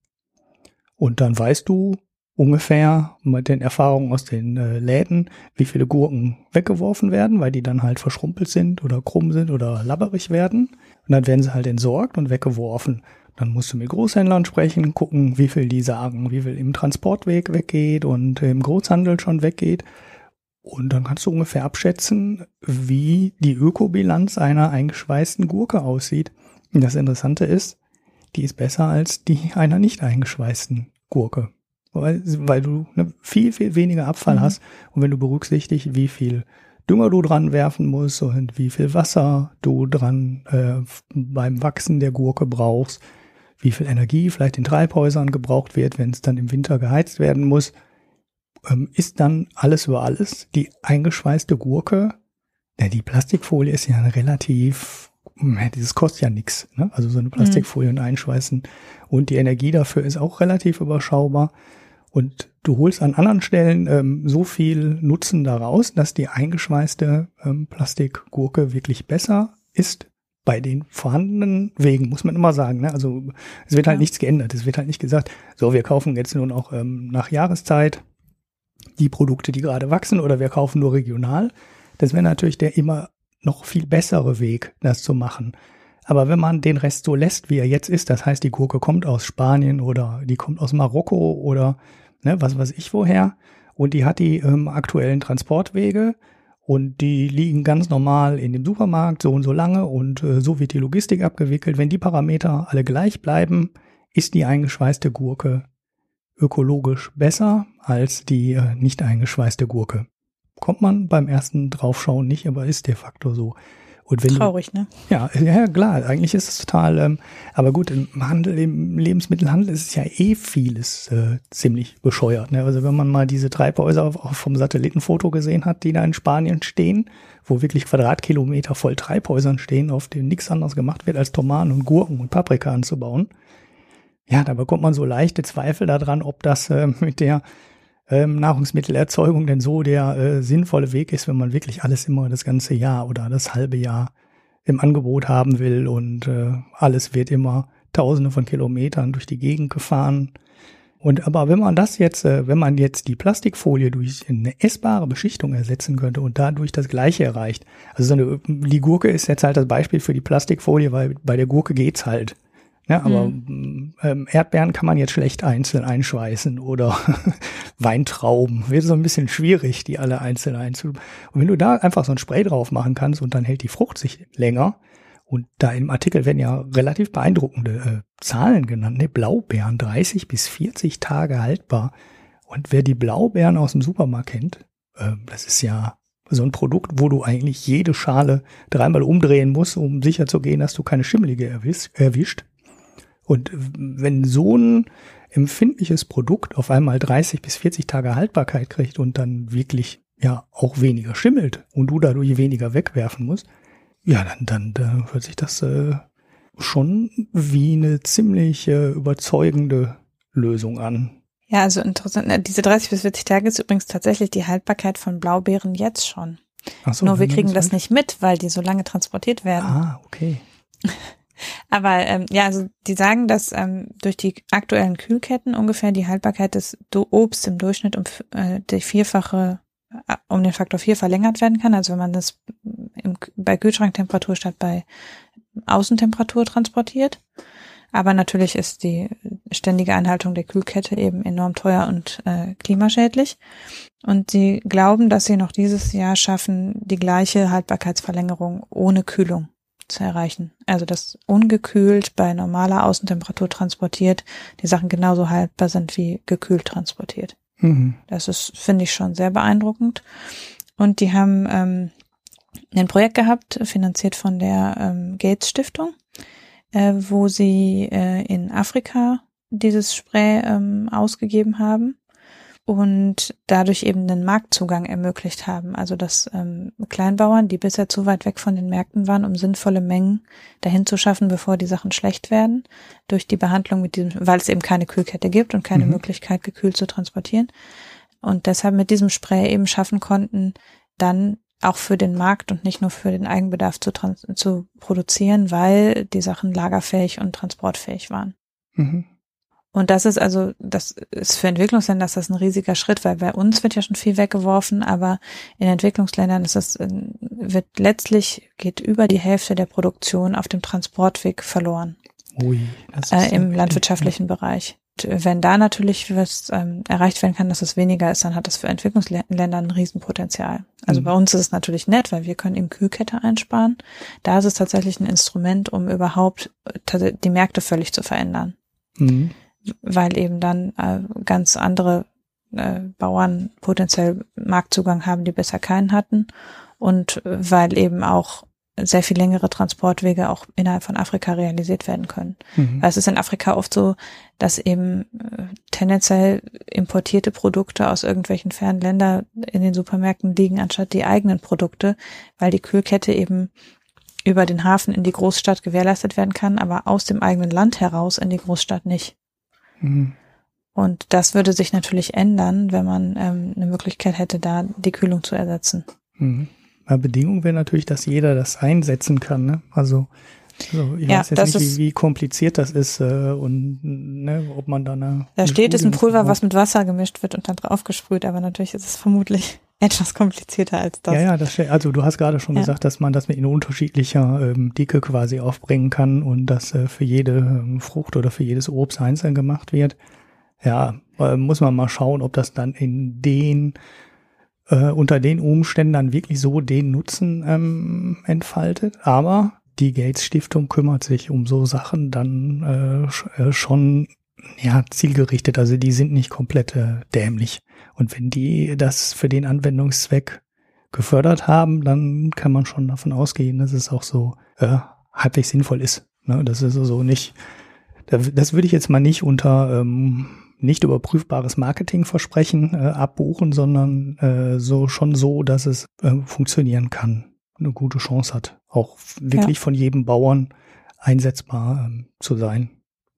Und dann weißt du ungefähr mit den Erfahrungen aus den äh, Läden, wie viele Gurken weggeworfen werden, weil die dann halt verschrumpelt sind oder krumm sind oder labberig werden. Und dann werden sie halt entsorgt und weggeworfen. Dann musst du mit Großhändlern sprechen, gucken, wie viel die sagen, wie viel im Transportweg weggeht und im Großhandel schon weggeht. Und dann kannst du ungefähr abschätzen, wie die Ökobilanz einer eingeschweißten Gurke aussieht. Und das Interessante ist, die ist besser als die einer nicht eingeschweißten Gurke. Weil, weil du ne, viel, viel weniger Abfall mhm. hast. Und wenn du berücksichtigst, wie viel Dünger du dran werfen musst und wie viel Wasser du dran äh, beim Wachsen der Gurke brauchst, wie viel Energie vielleicht in Treibhäusern gebraucht wird, wenn es dann im Winter geheizt werden muss, ähm, ist dann alles über alles die eingeschweißte Gurke. Ja, die Plastikfolie ist ja relativ, dieses kostet ja nichts. Ne? Also so eine Plastikfolie mhm. und einschweißen. Und die Energie dafür ist auch relativ überschaubar. Und du holst an anderen Stellen ähm, so viel Nutzen daraus, dass die eingeschweißte ähm, Plastikgurke wirklich besser ist bei den vorhandenen Wegen, muss man immer sagen. Ne? Also es wird halt ja. nichts geändert. Es wird halt nicht gesagt, so, wir kaufen jetzt nun auch ähm, nach Jahreszeit die Produkte, die gerade wachsen, oder wir kaufen nur regional. Das wäre natürlich der immer noch viel bessere Weg, das zu machen. Aber wenn man den Rest so lässt, wie er jetzt ist, das heißt, die Gurke kommt aus Spanien oder die kommt aus Marokko oder ne, was weiß ich woher, und die hat die ähm, aktuellen Transportwege, und die liegen ganz normal in dem Supermarkt so und so lange und äh, so wird die Logistik abgewickelt. Wenn die Parameter alle gleich bleiben, ist die eingeschweißte Gurke ökologisch besser als die äh, nicht eingeschweißte Gurke. Kommt man beim ersten Draufschauen nicht, aber ist de facto so. Und wenn Traurig, du, ne? Ja, ja, klar, eigentlich ist es total, ähm, aber gut, im Handel, im Lebensmittelhandel ist es ja eh vieles äh, ziemlich bescheuert. Ne? Also wenn man mal diese Treibhäuser auf, vom Satellitenfoto gesehen hat, die da in Spanien stehen, wo wirklich Quadratkilometer voll Treibhäusern stehen, auf denen nichts anderes gemacht wird, als Tomaten und Gurken und Paprika anzubauen. Ja, da bekommt man so leichte Zweifel daran, ob das äh, mit der ähm, Nahrungsmittelerzeugung denn so der äh, sinnvolle Weg ist, wenn man wirklich alles immer das ganze Jahr oder das halbe Jahr im Angebot haben will und äh, alles wird immer tausende von Kilometern durch die Gegend gefahren. Und aber wenn man das jetzt, äh, wenn man jetzt die Plastikfolie durch eine essbare Beschichtung ersetzen könnte und dadurch das Gleiche erreicht, also so eine, die Gurke ist jetzt halt das Beispiel für die Plastikfolie, weil bei der Gurke geht's halt. Ja, aber mhm. ähm, Erdbeeren kann man jetzt schlecht einzeln einschweißen oder Weintrauben. Wird so ein bisschen schwierig, die alle einzeln einzu. Und wenn du da einfach so ein Spray drauf machen kannst und dann hält die Frucht sich länger, und da im Artikel werden ja relativ beeindruckende äh, Zahlen genannt, ne? Blaubeeren 30 bis 40 Tage haltbar. Und wer die Blaubeeren aus dem Supermarkt kennt, äh, das ist ja so ein Produkt, wo du eigentlich jede Schale dreimal umdrehen musst, um sicher zu gehen, dass du keine schimmelige erwischt. Und wenn so ein empfindliches Produkt auf einmal 30 bis 40 Tage Haltbarkeit kriegt und dann wirklich ja auch weniger schimmelt und du dadurch weniger wegwerfen musst, ja, dann, dann da hört sich das äh, schon wie eine ziemlich äh, überzeugende Lösung an. Ja, also interessant. Diese 30 bis 40 Tage ist übrigens tatsächlich die Haltbarkeit von Blaubeeren jetzt schon. Ach so, Nur wir kriegen das nicht mit, weil die so lange transportiert werden. Ah, okay. Aber ähm, ja, also die sagen, dass ähm, durch die aktuellen Kühlketten ungefähr die Haltbarkeit des Obst im Durchschnitt um äh, die vierfache, äh, um den Faktor vier verlängert werden kann. Also wenn man das im, bei Kühlschranktemperatur statt bei Außentemperatur transportiert. Aber natürlich ist die ständige Einhaltung der Kühlkette eben enorm teuer und äh, klimaschädlich. Und sie glauben, dass sie noch dieses Jahr schaffen, die gleiche Haltbarkeitsverlängerung ohne Kühlung zu erreichen. Also dass ungekühlt bei normaler Außentemperatur transportiert die Sachen genauso haltbar sind wie gekühlt transportiert. Mhm. Das ist, finde ich, schon sehr beeindruckend. Und die haben ähm, ein Projekt gehabt, finanziert von der ähm, Gates Stiftung, äh, wo sie äh, in Afrika dieses Spray ähm, ausgegeben haben und dadurch eben den Marktzugang ermöglicht haben. Also dass ähm, Kleinbauern, die bisher zu weit weg von den Märkten waren, um sinnvolle Mengen dahin zu schaffen, bevor die Sachen schlecht werden, durch die Behandlung mit diesem, weil es eben keine Kühlkette gibt und keine mhm. Möglichkeit, gekühlt zu transportieren. Und deshalb mit diesem Spray eben schaffen konnten, dann auch für den Markt und nicht nur für den Eigenbedarf zu, zu produzieren, weil die Sachen lagerfähig und transportfähig waren. Mhm. Und das ist also, das ist für Entwicklungsländer ist das ein riesiger Schritt, weil bei uns wird ja schon viel weggeworfen, aber in Entwicklungsländern ist das, wird letztlich geht über die Hälfte der Produktion auf dem Transportweg verloren. Ui, äh, Im landwirtschaftlichen ja. Bereich. Wenn da natürlich was ähm, erreicht werden kann, dass es weniger ist, dann hat das für Entwicklungsländer ein Riesenpotenzial. Also mhm. bei uns ist es natürlich nett, weil wir können eben Kühlkette einsparen. Da ist es tatsächlich ein Instrument, um überhaupt äh, die Märkte völlig zu verändern. Mhm weil eben dann äh, ganz andere äh, Bauern potenziell Marktzugang haben, die bisher keinen hatten und weil eben auch sehr viel längere Transportwege auch innerhalb von Afrika realisiert werden können. Mhm. Weil es ist in Afrika oft so, dass eben äh, tendenziell importierte Produkte aus irgendwelchen fernen Ländern in den Supermärkten liegen, anstatt die eigenen Produkte, weil die Kühlkette eben über den Hafen in die Großstadt gewährleistet werden kann, aber aus dem eigenen Land heraus in die Großstadt nicht. Mhm. Und das würde sich natürlich ändern, wenn man ähm, eine Möglichkeit hätte, da die Kühlung zu ersetzen. Mhm. Bedingung wäre natürlich, dass jeder das einsetzen kann. Ne? Also, also ich ja, weiß jetzt nicht, wie, wie, kompliziert das ist äh, und ne, ob man da eine. Da steht, es ist ein Pulver, was mit Wasser gemischt wird und dann draufgesprüht, aber natürlich ist es vermutlich etwas komplizierter als das. Ja, ja, das, also du hast gerade schon ja. gesagt, dass man das mit in unterschiedlicher ähm, Dicke quasi aufbringen kann und das äh, für jede ähm, Frucht oder für jedes Obst einzeln gemacht wird. Ja, äh, muss man mal schauen, ob das dann in den äh, unter den Umständen dann wirklich so den Nutzen ähm, entfaltet. Aber die Gates Stiftung kümmert sich um so Sachen dann äh, äh schon ja zielgerichtet. Also die sind nicht komplett äh, dämlich. Und wenn die das für den Anwendungszweck gefördert haben, dann kann man schon davon ausgehen, dass es auch so äh, halbwegs sinnvoll ist. Ne? Das ist so nicht, das würde ich jetzt mal nicht unter ähm, nicht überprüfbares Marketingversprechen äh, abbuchen, sondern äh, so schon so, dass es äh, funktionieren kann, eine gute Chance hat, auch wirklich ja. von jedem Bauern einsetzbar ähm, zu sein.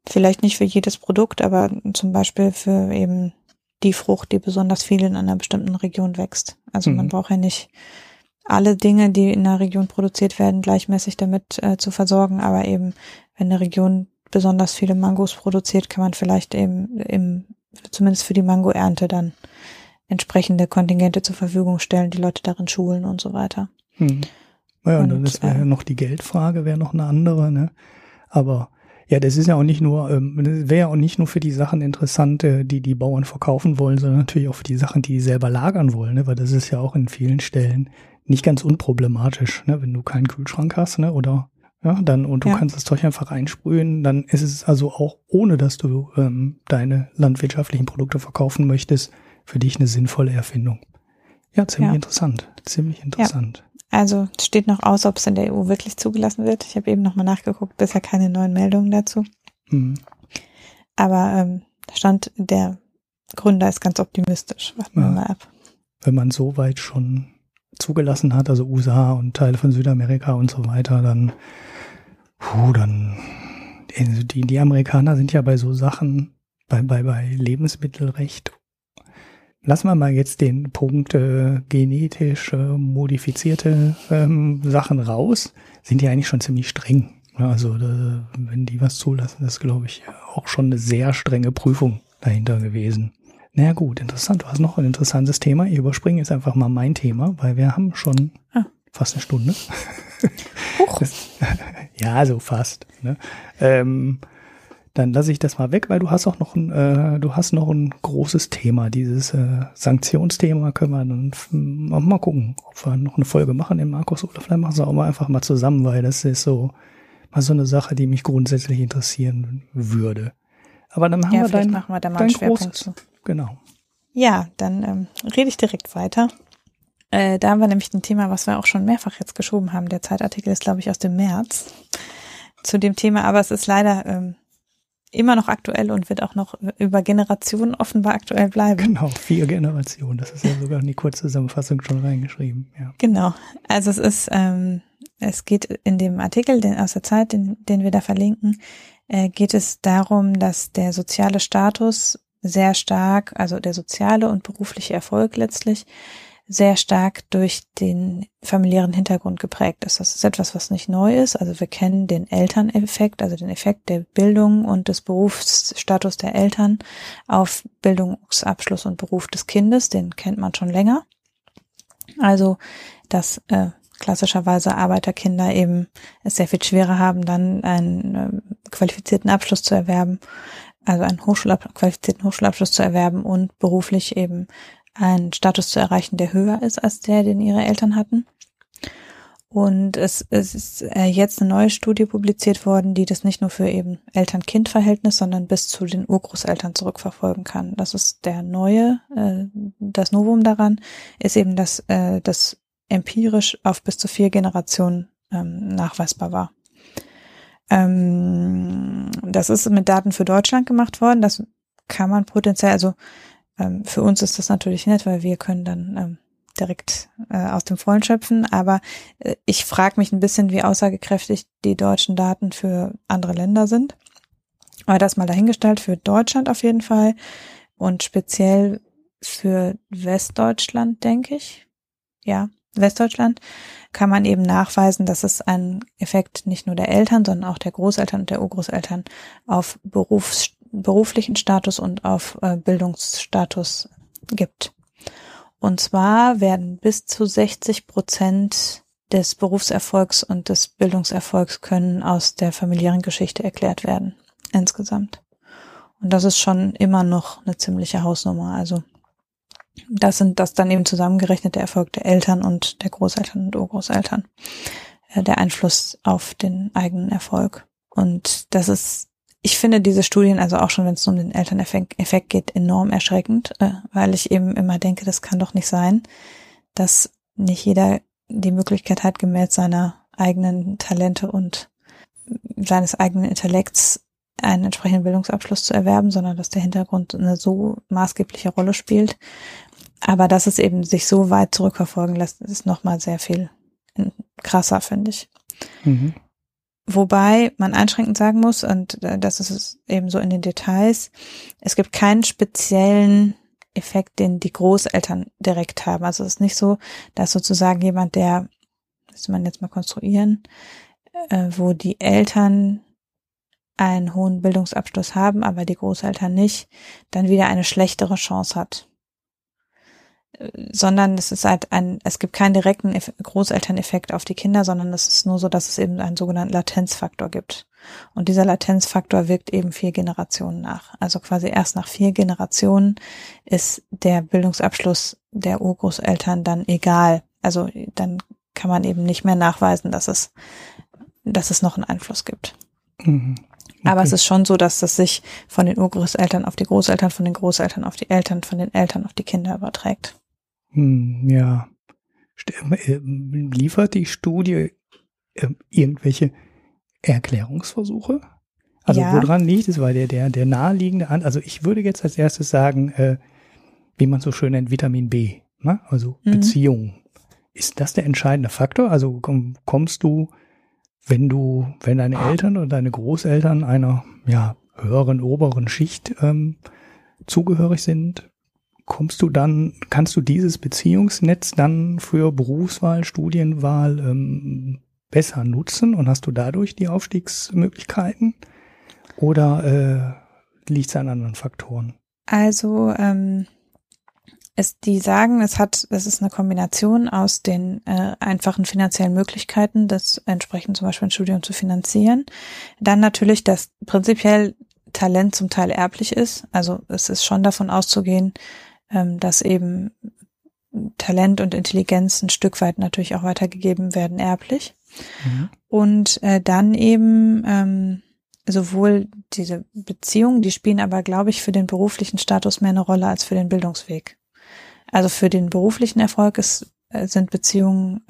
Vielleicht nicht für jedes Produkt, aber zum Beispiel für eben die Frucht, die besonders viel in einer bestimmten Region wächst. Also mhm. man braucht ja nicht alle Dinge, die in einer Region produziert werden, gleichmäßig damit äh, zu versorgen, aber eben wenn eine Region besonders viele Mangos produziert, kann man vielleicht eben im, zumindest für die Mangoernte dann entsprechende Kontingente zur Verfügung stellen, die Leute darin schulen und so weiter. Hm. Naja, und, dann ist äh, ja noch die Geldfrage, wäre noch eine andere, ne? Aber ja, das ist ja auch nicht nur, ähm, wäre ja auch nicht nur für die Sachen interessant, äh, die die Bauern verkaufen wollen, sondern natürlich auch für die Sachen, die die selber lagern wollen, ne? weil das ist ja auch in vielen Stellen nicht ganz unproblematisch, ne? wenn du keinen Kühlschrank hast, ne? oder ja, dann und du ja. kannst das Zeug einfach einsprühen, dann ist es also auch ohne, dass du ähm, deine landwirtschaftlichen Produkte verkaufen möchtest, für dich eine sinnvolle Erfindung. Ja, ziemlich ja. interessant, ziemlich interessant. Also steht noch aus, ob es in der EU wirklich zugelassen wird. Ich habe eben nochmal nachgeguckt, bisher keine neuen Meldungen dazu. Mhm. Aber ähm, Stand der Gründer ist ganz optimistisch. Warten wir mal ab. Wenn man so weit schon zugelassen hat, also USA und Teile von Südamerika und so weiter, dann puh, dann, also die, die Amerikaner sind ja bei so Sachen, bei, bei, bei Lebensmittelrecht. Lassen wir mal jetzt den Punkt äh, genetisch äh, modifizierte ähm, Sachen raus, sind die eigentlich schon ziemlich streng. Also da, wenn die was zulassen, ist, glaube ich, auch schon eine sehr strenge Prüfung dahinter gewesen. Naja gut, interessant. Du hast noch ein interessantes Thema. Ich überspringe jetzt einfach mal mein Thema, weil wir haben schon ah. fast eine Stunde. Huch. ja, so fast. Ne? Ähm, dann lasse ich das mal weg, weil du hast auch noch ein, äh, du hast noch ein großes Thema. Dieses äh, Sanktionsthema können wir dann mal gucken, ob wir noch eine Folge machen in Markus oder vielleicht machen wir auch mal einfach mal zusammen, weil das ist so mal so eine Sache, die mich grundsätzlich interessieren würde. Aber dann haben ja, wir dein, machen wir da mal dein großes. Zu. Genau. Ja, dann ähm, rede ich direkt weiter. Äh, da haben wir nämlich ein Thema, was wir auch schon mehrfach jetzt geschoben haben. Der Zeitartikel ist, glaube ich, aus dem März zu dem Thema, aber es ist leider ähm, immer noch aktuell und wird auch noch über Generationen offenbar aktuell bleiben. Genau, vier Generationen. Das ist ja sogar in die Kurzzusammenfassung schon reingeschrieben. Ja. Genau. Also es ist, ähm, es geht in dem Artikel den, aus der Zeit, den, den wir da verlinken, äh, geht es darum, dass der soziale Status sehr stark, also der soziale und berufliche Erfolg letztlich, sehr stark durch den familiären Hintergrund geprägt ist. Das ist etwas, was nicht neu ist. Also wir kennen den Elterneffekt, also den Effekt der Bildung und des Berufsstatus der Eltern auf Bildungsabschluss und Beruf des Kindes. Den kennt man schon länger. Also, dass äh, klassischerweise Arbeiterkinder eben es sehr viel schwerer haben, dann einen äh, qualifizierten Abschluss zu erwerben, also einen Hochschulab qualifizierten Hochschulabschluss zu erwerben und beruflich eben einen Status zu erreichen, der höher ist als der, den ihre Eltern hatten. Und es, es ist äh, jetzt eine neue Studie publiziert worden, die das nicht nur für eben Eltern-Kind-Verhältnis, sondern bis zu den Urgroßeltern zurückverfolgen kann. Das ist der neue, äh, das Novum daran ist eben, dass äh, das empirisch auf bis zu vier Generationen ähm, nachweisbar war. Ähm, das ist mit Daten für Deutschland gemacht worden. Das kann man potenziell, also ähm, für uns ist das natürlich nett, weil wir können dann ähm, direkt äh, aus dem Vollen schöpfen. Aber äh, ich frage mich ein bisschen, wie aussagekräftig die deutschen Daten für andere Länder sind. Aber das mal dahingestellt, für Deutschland auf jeden Fall und speziell für Westdeutschland, denke ich. Ja, Westdeutschland kann man eben nachweisen, dass es einen Effekt nicht nur der Eltern, sondern auch der Großeltern und der Urgroßeltern auf Berufs beruflichen Status und auf äh, Bildungsstatus gibt. Und zwar werden bis zu 60 Prozent des Berufserfolgs und des Bildungserfolgs können aus der familiären Geschichte erklärt werden, insgesamt. Und das ist schon immer noch eine ziemliche Hausnummer. Also das sind das dann eben zusammengerechnet der Erfolg der Eltern und der Großeltern und Urgroßeltern, äh, der Einfluss auf den eigenen Erfolg. Und das ist ich finde diese Studien, also auch schon wenn es um den Elterneffekt geht, enorm erschreckend, äh, weil ich eben immer denke, das kann doch nicht sein, dass nicht jeder die Möglichkeit hat, gemäß seiner eigenen Talente und seines eigenen Intellekts einen entsprechenden Bildungsabschluss zu erwerben, sondern dass der Hintergrund eine so maßgebliche Rolle spielt. Aber dass es eben sich so weit zurückverfolgen lässt, ist nochmal sehr viel krasser, finde ich. Mhm. Wobei man einschränkend sagen muss, und äh, das ist eben so in den Details, es gibt keinen speziellen Effekt, den die Großeltern direkt haben. Also es ist nicht so, dass sozusagen jemand, der, müsste man jetzt mal konstruieren, äh, wo die Eltern einen hohen Bildungsabschluss haben, aber die Großeltern nicht, dann wieder eine schlechtere Chance hat sondern es ist halt ein, es gibt keinen direkten Großelterneffekt auf die Kinder, sondern es ist nur so, dass es eben einen sogenannten Latenzfaktor gibt. Und dieser Latenzfaktor wirkt eben vier Generationen nach. Also quasi erst nach vier Generationen ist der Bildungsabschluss der Urgroßeltern dann egal. Also dann kann man eben nicht mehr nachweisen, dass es, dass es noch einen Einfluss gibt. Mhm. Okay. Aber es ist schon so, dass das sich von den Urgroßeltern auf die Großeltern, von den Großeltern auf die Eltern, von den Eltern auf die Kinder überträgt. Hm, ja. Äh, liefert die Studie äh, irgendwelche Erklärungsversuche? Also ja. woran liegt es? Weil der, der, der naheliegende, An also ich würde jetzt als erstes sagen, äh, wie man so schön nennt, Vitamin B, ne? also mhm. Beziehung. Ist das der entscheidende Faktor? Also komm, kommst du, wenn du, wenn deine Eltern oder deine Großeltern einer ja, höheren, oberen Schicht ähm, zugehörig sind, kommst du dann, kannst du dieses Beziehungsnetz dann für Berufswahl, Studienwahl ähm, besser nutzen und hast du dadurch die Aufstiegsmöglichkeiten? Oder äh, liegt es an anderen Faktoren? Also ähm, es, die sagen, es hat, es ist eine Kombination aus den äh, einfachen finanziellen Möglichkeiten, das entsprechend zum Beispiel ein Studium zu finanzieren. Dann natürlich, dass prinzipiell Talent zum Teil erblich ist. Also es ist schon davon auszugehen, dass eben Talent und Intelligenz ein Stück weit natürlich auch weitergegeben werden erblich. Mhm. Und äh, dann eben ähm, sowohl diese Beziehungen, die spielen aber, glaube ich, für den beruflichen Status mehr eine Rolle als für den Bildungsweg. Also für den beruflichen Erfolg ist, äh, sind Beziehungen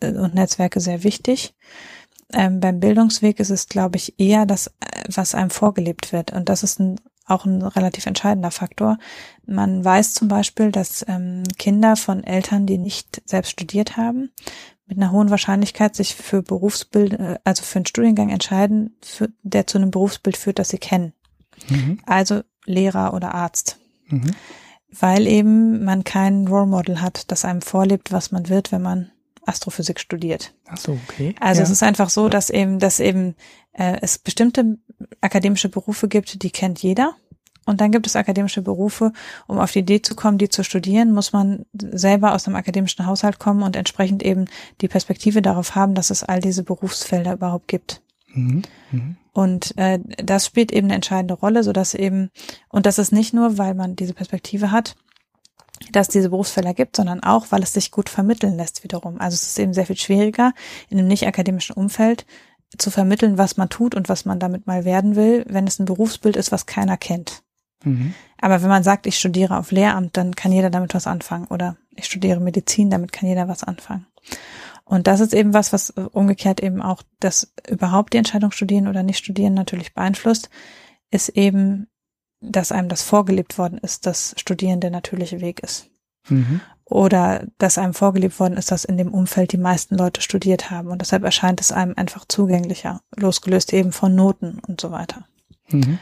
äh, und Netzwerke sehr wichtig. Ähm, beim Bildungsweg ist es, glaube ich, eher das, äh, was einem vorgelebt wird. Und das ist ein auch ein relativ entscheidender Faktor. Man weiß zum Beispiel, dass ähm, Kinder von Eltern, die nicht selbst studiert haben, mit einer hohen Wahrscheinlichkeit sich für Berufsbild, äh, also für einen Studiengang entscheiden, für, der zu einem Berufsbild führt, das sie kennen. Mhm. Also Lehrer oder Arzt. Mhm. Weil eben man kein Role Model hat, das einem vorlebt, was man wird, wenn man Astrophysik studiert. Ach so, okay. Also ja. es ist einfach so, dass eben, dass eben äh, es bestimmte akademische Berufe gibt, die kennt jeder. Und dann gibt es akademische Berufe, um auf die Idee zu kommen, die zu studieren, muss man selber aus einem akademischen Haushalt kommen und entsprechend eben die Perspektive darauf haben, dass es all diese Berufsfelder überhaupt gibt. Mhm. Mhm. Und äh, das spielt eben eine entscheidende Rolle, so dass eben, und das ist nicht nur, weil man diese Perspektive hat, dass es diese Berufsfelder gibt, sondern auch, weil es sich gut vermitteln lässt wiederum. Also es ist eben sehr viel schwieriger, in einem nicht akademischen Umfeld zu vermitteln, was man tut und was man damit mal werden will, wenn es ein Berufsbild ist, was keiner kennt. Mhm. Aber wenn man sagt, ich studiere auf Lehramt, dann kann jeder damit was anfangen. Oder ich studiere Medizin, damit kann jeder was anfangen. Und das ist eben was, was umgekehrt eben auch das überhaupt die Entscheidung studieren oder nicht studieren natürlich beeinflusst, ist eben, dass einem das vorgelebt worden ist, dass Studieren der natürliche Weg ist. Mhm oder dass einem vorgelebt worden ist, dass in dem Umfeld die meisten Leute studiert haben und deshalb erscheint es einem einfach zugänglicher, losgelöst eben von Noten und so weiter. Mhm.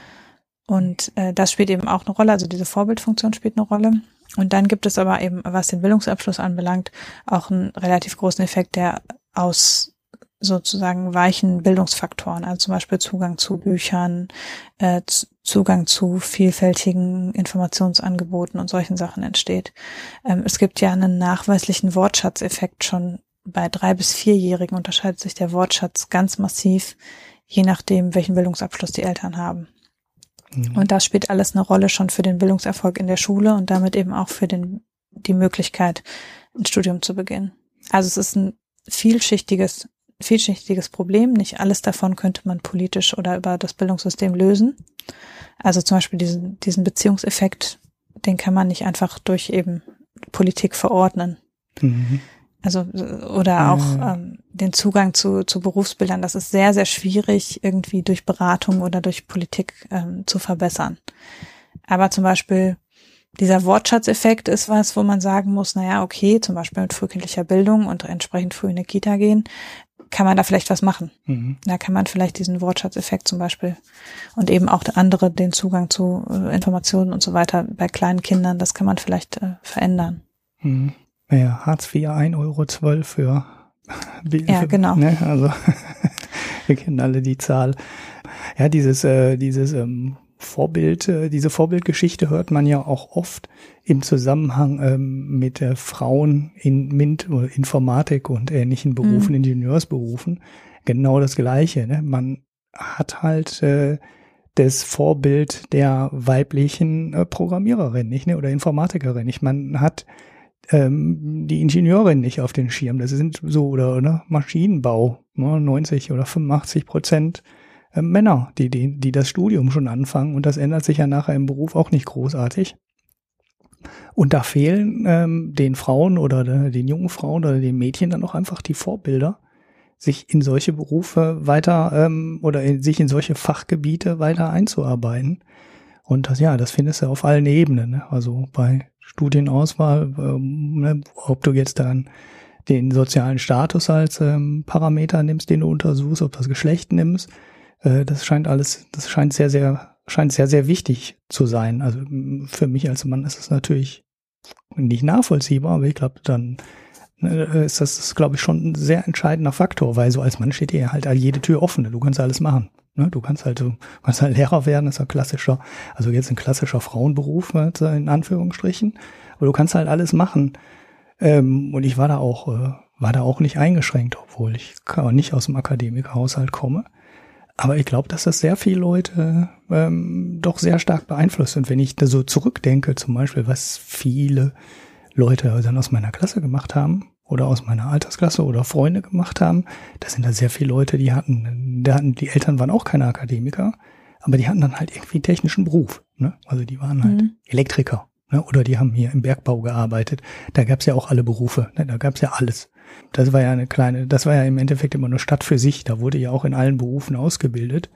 Und äh, das spielt eben auch eine Rolle, also diese Vorbildfunktion spielt eine Rolle. Und dann gibt es aber eben, was den Bildungsabschluss anbelangt, auch einen relativ großen Effekt, der aus sozusagen weichen Bildungsfaktoren, also zum Beispiel Zugang zu Büchern, äh, Zugang zu vielfältigen Informationsangeboten und solchen Sachen entsteht. Ähm, es gibt ja einen nachweislichen Wortschatzeffekt schon bei drei bis vierjährigen unterscheidet sich der Wortschatz ganz massiv, je nachdem, welchen Bildungsabschluss die Eltern haben. Mhm. Und das spielt alles eine Rolle schon für den Bildungserfolg in der Schule und damit eben auch für den, die Möglichkeit, ein Studium zu beginnen. Also es ist ein vielschichtiges vielschichtiges Problem. Nicht alles davon könnte man politisch oder über das Bildungssystem lösen. Also zum Beispiel diesen, diesen Beziehungseffekt, den kann man nicht einfach durch eben Politik verordnen. Mhm. Also oder auch ähm, den Zugang zu, zu Berufsbildern, das ist sehr, sehr schwierig, irgendwie durch Beratung oder durch Politik ähm, zu verbessern. Aber zum Beispiel dieser Wortschatzeffekt ist was, wo man sagen muss, naja, okay, zum Beispiel mit frühkindlicher Bildung und entsprechend früh in die Kita gehen, kann man da vielleicht was machen. Mhm. Da kann man vielleicht diesen Wortschatzeffekt zum Beispiel und eben auch andere den Zugang zu äh, Informationen und so weiter bei kleinen Kindern, das kann man vielleicht äh, verändern. Mhm. Naja, Hartz IV 1,12 Euro für ja, für, genau. Ne, also wir kennen alle die Zahl. Ja, dieses, äh, dieses ähm, Vorbild, äh, diese Vorbildgeschichte hört man ja auch oft im Zusammenhang ähm, mit äh, Frauen in MINT oder Informatik und ähnlichen Berufen, mhm. Ingenieursberufen. Genau das Gleiche. Ne? Man hat halt äh, das Vorbild der weiblichen äh, Programmiererin, nicht, ne? Oder Informatikerin. Ich man hat ähm, die Ingenieurin nicht auf den Schirm. Das sind so, oder, oder Maschinenbau, ne? 90 oder 85 Prozent äh, Männer, die, die, die das Studium schon anfangen. Und das ändert sich ja nachher im Beruf auch nicht großartig. Und da fehlen ähm, den Frauen oder den jungen Frauen oder den Mädchen dann auch einfach die Vorbilder, sich in solche Berufe weiter ähm, oder in, sich in solche Fachgebiete weiter einzuarbeiten. Und das, ja, das findest du auf allen Ebenen. Ne? Also bei Studienauswahl, ähm, ne, ob du jetzt dann den sozialen Status als ähm, Parameter nimmst, den du untersuchst, ob das Geschlecht nimmst, äh, das scheint alles, das scheint sehr, sehr, scheint sehr, sehr wichtig zu sein. Also für mich als Mann ist es natürlich nicht nachvollziehbar, aber ich glaube, dann äh, ist das, glaube ich, schon ein sehr entscheidender Faktor, weil so als Mann steht dir halt jede Tür offen. Du kannst alles machen. Ne? Du kannst halt, du kannst halt Lehrer werden, ist ein klassischer, also jetzt ein klassischer Frauenberuf in Anführungsstrichen, aber du kannst halt alles machen. Ähm, und ich war da auch, äh, war da auch nicht eingeschränkt, obwohl ich nicht aus dem Akademikerhaushalt komme. Aber ich glaube, dass das sehr viele Leute ähm, doch sehr stark beeinflusst. Und wenn ich da so zurückdenke, zum Beispiel, was viele Leute dann aus meiner Klasse gemacht haben, oder aus meiner Altersklasse oder Freunde gemacht haben, da sind da sehr viele Leute, die hatten, da hatten, die Eltern waren auch keine Akademiker, aber die hatten dann halt irgendwie einen technischen Beruf. Ne? Also die waren halt mhm. Elektriker ne? oder die haben hier im Bergbau gearbeitet. Da gab's ja auch alle Berufe, ne? da gab's ja alles. Das war ja eine kleine, das war ja im Endeffekt immer eine Stadt für sich. Da wurde ja auch in allen Berufen ausgebildet.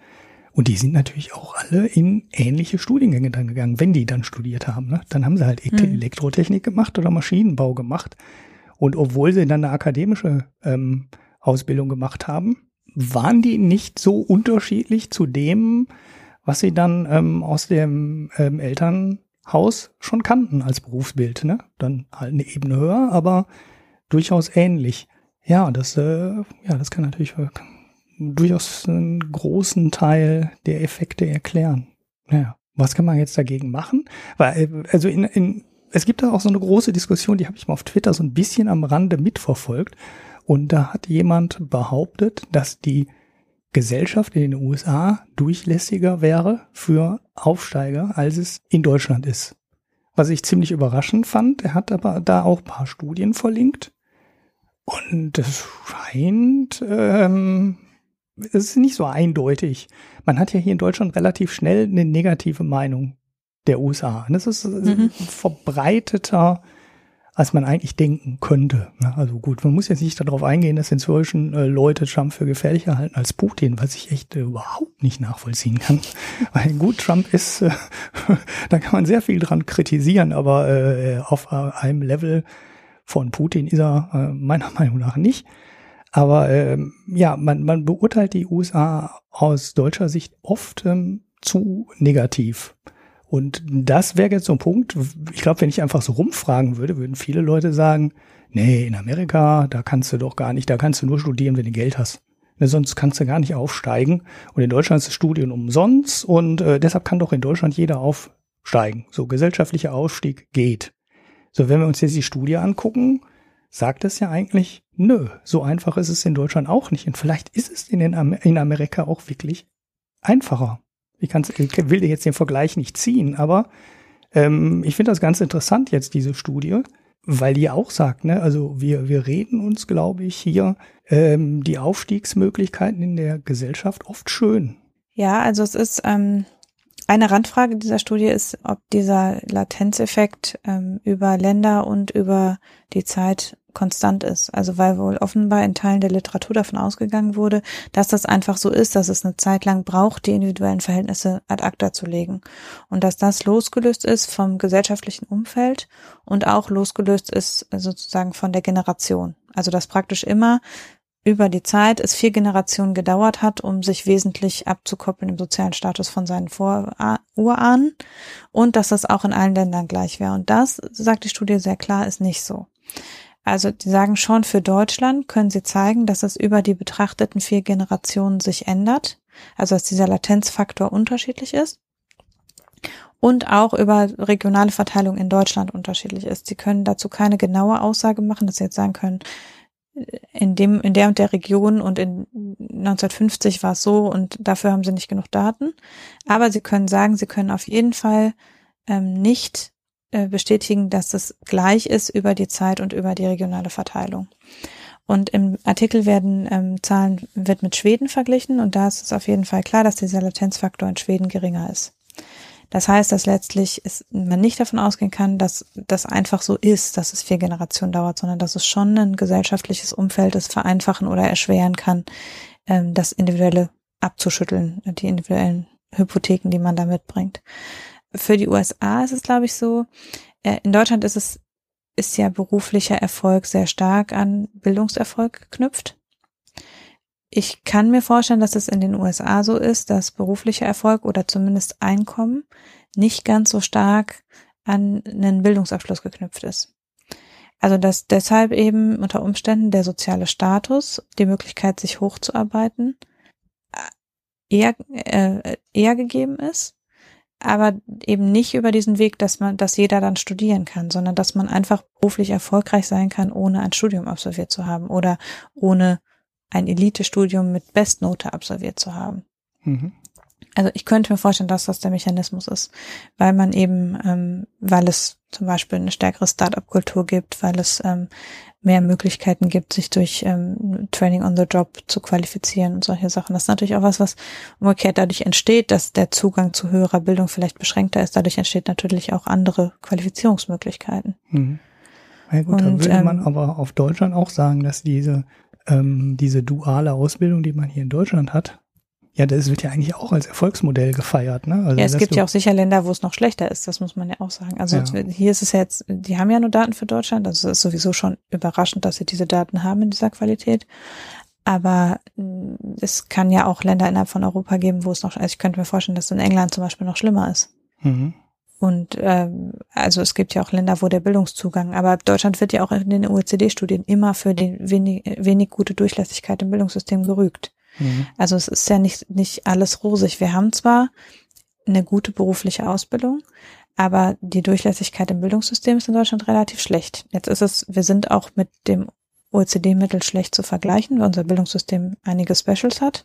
Und die sind natürlich auch alle in ähnliche Studiengänge dann gegangen, wenn die dann studiert haben. Ne? Dann haben sie halt mhm. Elektrotechnik gemacht oder Maschinenbau gemacht. Und obwohl sie dann eine akademische ähm, Ausbildung gemacht haben, waren die nicht so unterschiedlich zu dem, was sie dann ähm, aus dem ähm, Elternhaus schon kannten als Berufsbild. Ne? Dann halt eine Ebene höher, aber durchaus ähnlich. Ja, das, äh, ja, das kann natürlich äh, durchaus einen großen Teil der Effekte erklären. Ja, was kann man jetzt dagegen machen? Weil, äh, also in, in es gibt da auch so eine große Diskussion, die habe ich mal auf Twitter so ein bisschen am Rande mitverfolgt. Und da hat jemand behauptet, dass die Gesellschaft in den USA durchlässiger wäre für Aufsteiger, als es in Deutschland ist. Was ich ziemlich überraschend fand, er hat aber da auch paar Studien verlinkt. Und es scheint, ähm, es ist nicht so eindeutig. Man hat ja hier in Deutschland relativ schnell eine negative Meinung der USA. Und das ist mhm. verbreiteter, als man eigentlich denken könnte. Also gut, man muss jetzt nicht darauf eingehen, dass inzwischen äh, Leute Trump für gefährlicher halten als Putin, was ich echt äh, überhaupt nicht nachvollziehen kann. Weil gut, Trump ist, äh, da kann man sehr viel dran kritisieren, aber äh, auf einem Level von Putin ist er äh, meiner Meinung nach nicht. Aber ähm, ja, man, man beurteilt die USA aus deutscher Sicht oft ähm, zu negativ. Und das wäre jetzt so ein Punkt, ich glaube, wenn ich einfach so rumfragen würde, würden viele Leute sagen, nee, in Amerika, da kannst du doch gar nicht, da kannst du nur studieren, wenn du Geld hast. Ne, sonst kannst du gar nicht aufsteigen. Und in Deutschland ist das Studium umsonst und äh, deshalb kann doch in Deutschland jeder aufsteigen. So gesellschaftlicher Ausstieg geht. So, wenn wir uns jetzt die Studie angucken, sagt es ja eigentlich, nö, so einfach ist es in Deutschland auch nicht. Und vielleicht ist es in, Amer in Amerika auch wirklich einfacher. Ich, kann's, ich will dir jetzt den Vergleich nicht ziehen, aber ähm, ich finde das ganz interessant jetzt, diese Studie, weil die auch sagt, ne, also wir, wir reden uns, glaube ich, hier ähm, die Aufstiegsmöglichkeiten in der Gesellschaft oft schön. Ja, also es ist, ähm, Eine Randfrage dieser Studie ist, ob dieser Latenzeffekt ähm, über Länder und über die Zeit konstant ist. Also weil wohl offenbar in Teilen der Literatur davon ausgegangen wurde, dass das einfach so ist, dass es eine Zeit lang braucht, die individuellen Verhältnisse ad acta zu legen. Und dass das losgelöst ist vom gesellschaftlichen Umfeld und auch losgelöst ist sozusagen von der Generation. Also dass praktisch immer über die Zeit es vier Generationen gedauert hat, um sich wesentlich abzukoppeln im sozialen Status von seinen Vor Urahnen und dass das auch in allen Ländern gleich wäre. Und das, sagt die Studie sehr klar, ist nicht so. Also die sagen schon, für Deutschland können sie zeigen, dass es über die betrachteten vier Generationen sich ändert, also dass dieser Latenzfaktor unterschiedlich ist und auch über regionale Verteilung in Deutschland unterschiedlich ist. Sie können dazu keine genaue Aussage machen, dass sie jetzt sagen können, in dem, in der und der Region und in 1950 war es so und dafür haben sie nicht genug Daten. Aber sie können sagen, sie können auf jeden Fall ähm, nicht äh, bestätigen, dass es gleich ist über die Zeit und über die regionale Verteilung. Und im Artikel werden ähm, Zahlen, wird mit Schweden verglichen und da ist es auf jeden Fall klar, dass dieser Latenzfaktor in Schweden geringer ist. Das heißt, dass letztlich ist, man nicht davon ausgehen kann, dass das einfach so ist, dass es vier Generationen dauert, sondern dass es schon ein gesellschaftliches Umfeld ist, vereinfachen oder erschweren kann, ähm, das Individuelle abzuschütteln, die individuellen Hypotheken, die man da mitbringt für die USA ist es, glaube ich, so. Äh, in Deutschland ist es, ist ja beruflicher Erfolg sehr stark an Bildungserfolg geknüpft. Ich kann mir vorstellen, dass es in den USA so ist, dass beruflicher Erfolg oder zumindest Einkommen nicht ganz so stark an einen Bildungsabschluss geknüpft ist. Also dass deshalb eben unter Umständen der soziale Status, die Möglichkeit, sich hochzuarbeiten, eher, äh, eher gegeben ist aber eben nicht über diesen Weg, dass man, dass jeder dann studieren kann, sondern dass man einfach beruflich erfolgreich sein kann, ohne ein Studium absolviert zu haben oder ohne ein Elite-Studium mit Bestnote absolviert zu haben. Mhm. Also ich könnte mir vorstellen, dass das der Mechanismus ist, weil man eben, ähm, weil es zum Beispiel eine stärkere Start-up-Kultur gibt, weil es ähm, mehr Möglichkeiten gibt, sich durch ähm, Training on the Job zu qualifizieren und solche Sachen. Das ist natürlich auch was, was umgekehrt dadurch entsteht, dass der Zugang zu höherer Bildung vielleicht beschränkter ist. Dadurch entsteht natürlich auch andere Qualifizierungsmöglichkeiten. Mhm. Ja gut, und, dann würde ähm, man aber auf Deutschland auch sagen, dass diese, ähm, diese duale Ausbildung, die man hier in Deutschland hat, ja, das wird ja eigentlich auch als Erfolgsmodell gefeiert, ne? Also, ja, es gibt ja auch sicher Länder, wo es noch schlechter ist, das muss man ja auch sagen. Also ja. hier ist es ja jetzt, die haben ja nur Daten für Deutschland, also es ist sowieso schon überraschend, dass sie diese Daten haben in dieser Qualität. Aber mm, es kann ja auch Länder innerhalb von Europa geben, wo es noch, also ich könnte mir vorstellen, dass es in England zum Beispiel noch schlimmer ist. Mhm. Und ähm, also es gibt ja auch Länder, wo der Bildungszugang, aber Deutschland wird ja auch in den OECD-Studien immer für die wenig, wenig gute Durchlässigkeit im Bildungssystem gerügt. Mhm. Also es ist ja nicht, nicht alles rosig. Wir haben zwar eine gute berufliche Ausbildung, aber die Durchlässigkeit im Bildungssystem ist in Deutschland relativ schlecht. Jetzt ist es, wir sind auch mit dem OECD-Mittel schlecht zu vergleichen, weil unser Bildungssystem einige Specials hat.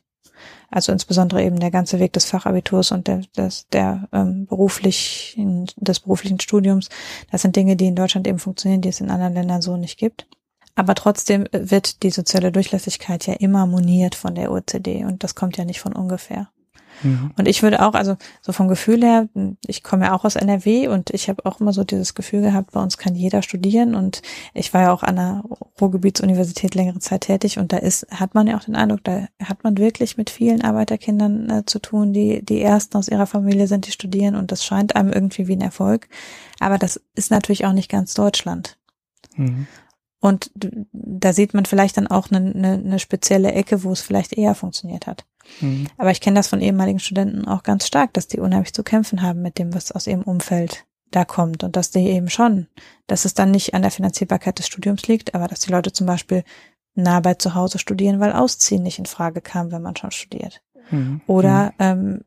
Also insbesondere eben der ganze Weg des Fachabiturs und der, des, der ähm, beruflichen, des beruflichen Studiums. Das sind Dinge, die in Deutschland eben funktionieren, die es in anderen Ländern so nicht gibt. Aber trotzdem wird die soziale Durchlässigkeit ja immer moniert von der OECD und das kommt ja nicht von ungefähr. Mhm. Und ich würde auch, also so vom Gefühl her, ich komme ja auch aus NRW und ich habe auch immer so dieses Gefühl gehabt, bei uns kann jeder studieren und ich war ja auch an der Ruhrgebietsuniversität längere Zeit tätig und da ist, hat man ja auch den Eindruck, da hat man wirklich mit vielen Arbeiterkindern äh, zu tun, die die ersten aus ihrer Familie sind, die studieren und das scheint einem irgendwie wie ein Erfolg. Aber das ist natürlich auch nicht ganz Deutschland. Mhm. Und da sieht man vielleicht dann auch eine, eine, eine spezielle Ecke, wo es vielleicht eher funktioniert hat. Mhm. Aber ich kenne das von ehemaligen Studenten auch ganz stark, dass die unheimlich zu kämpfen haben mit dem, was aus ihrem Umfeld da kommt und dass die eben schon, dass es dann nicht an der Finanzierbarkeit des Studiums liegt, aber dass die Leute zum Beispiel nah bei zu Hause studieren, weil Ausziehen nicht in Frage kam, wenn man schon studiert. Mhm. Oder, mhm. ähm,